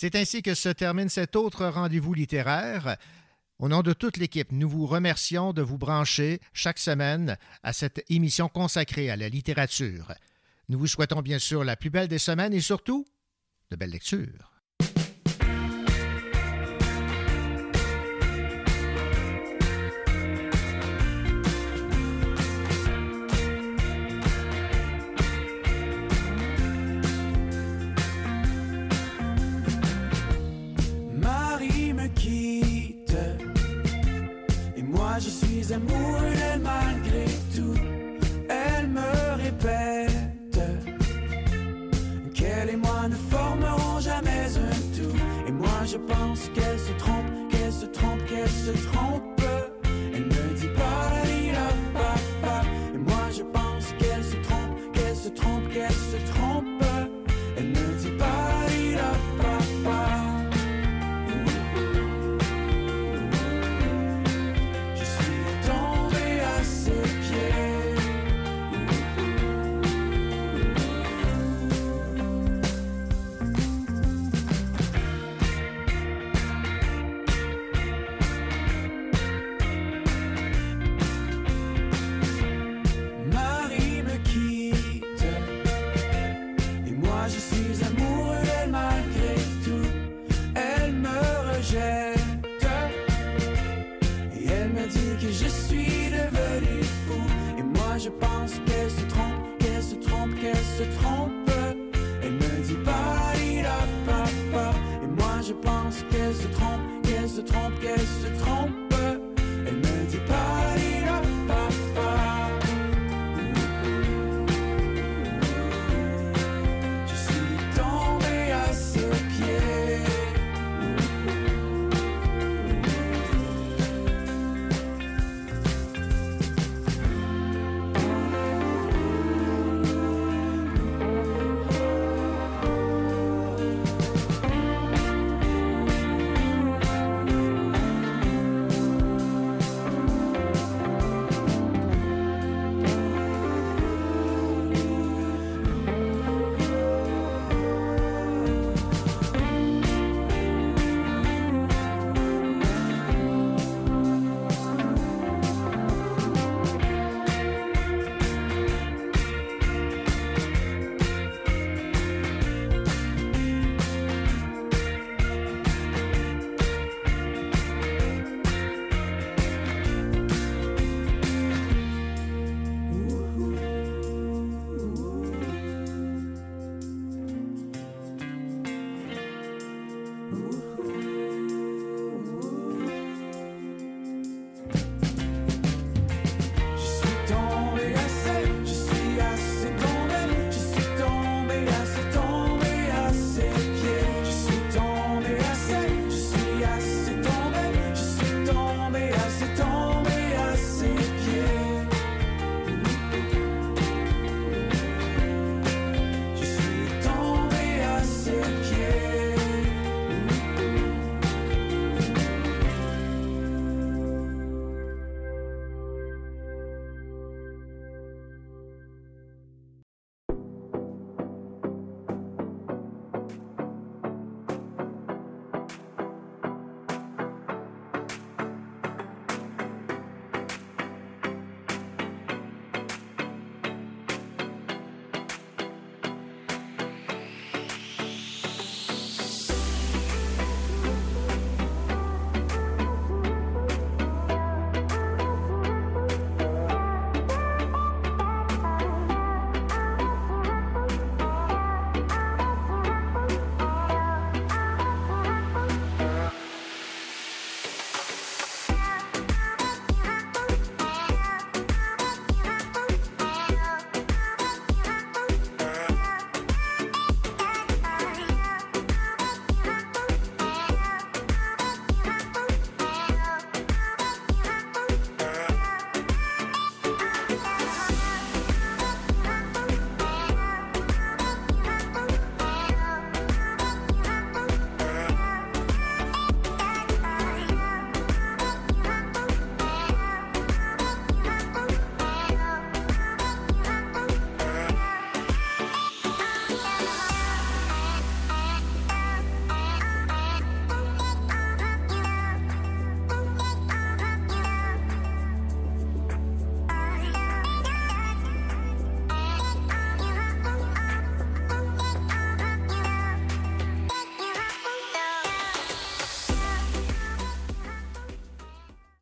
C'est ainsi que se termine cet autre rendez-vous littéraire. Au nom de toute l'équipe, nous vous remercions de vous brancher chaque semaine à cette émission consacrée à la littérature. Nous vous souhaitons bien sûr la plus belle des semaines et surtout de belles lectures. Je suis amoureux d'elle malgré tout. Elle me répète qu'elle et moi ne formeront jamais un tout. Et moi je pense qu'elle se trompe, qu'elle se trompe, qu'elle se trompe. qu'elle se trompe, qu'elle se trompe, qu'elle se trompe. Elle me dit pas.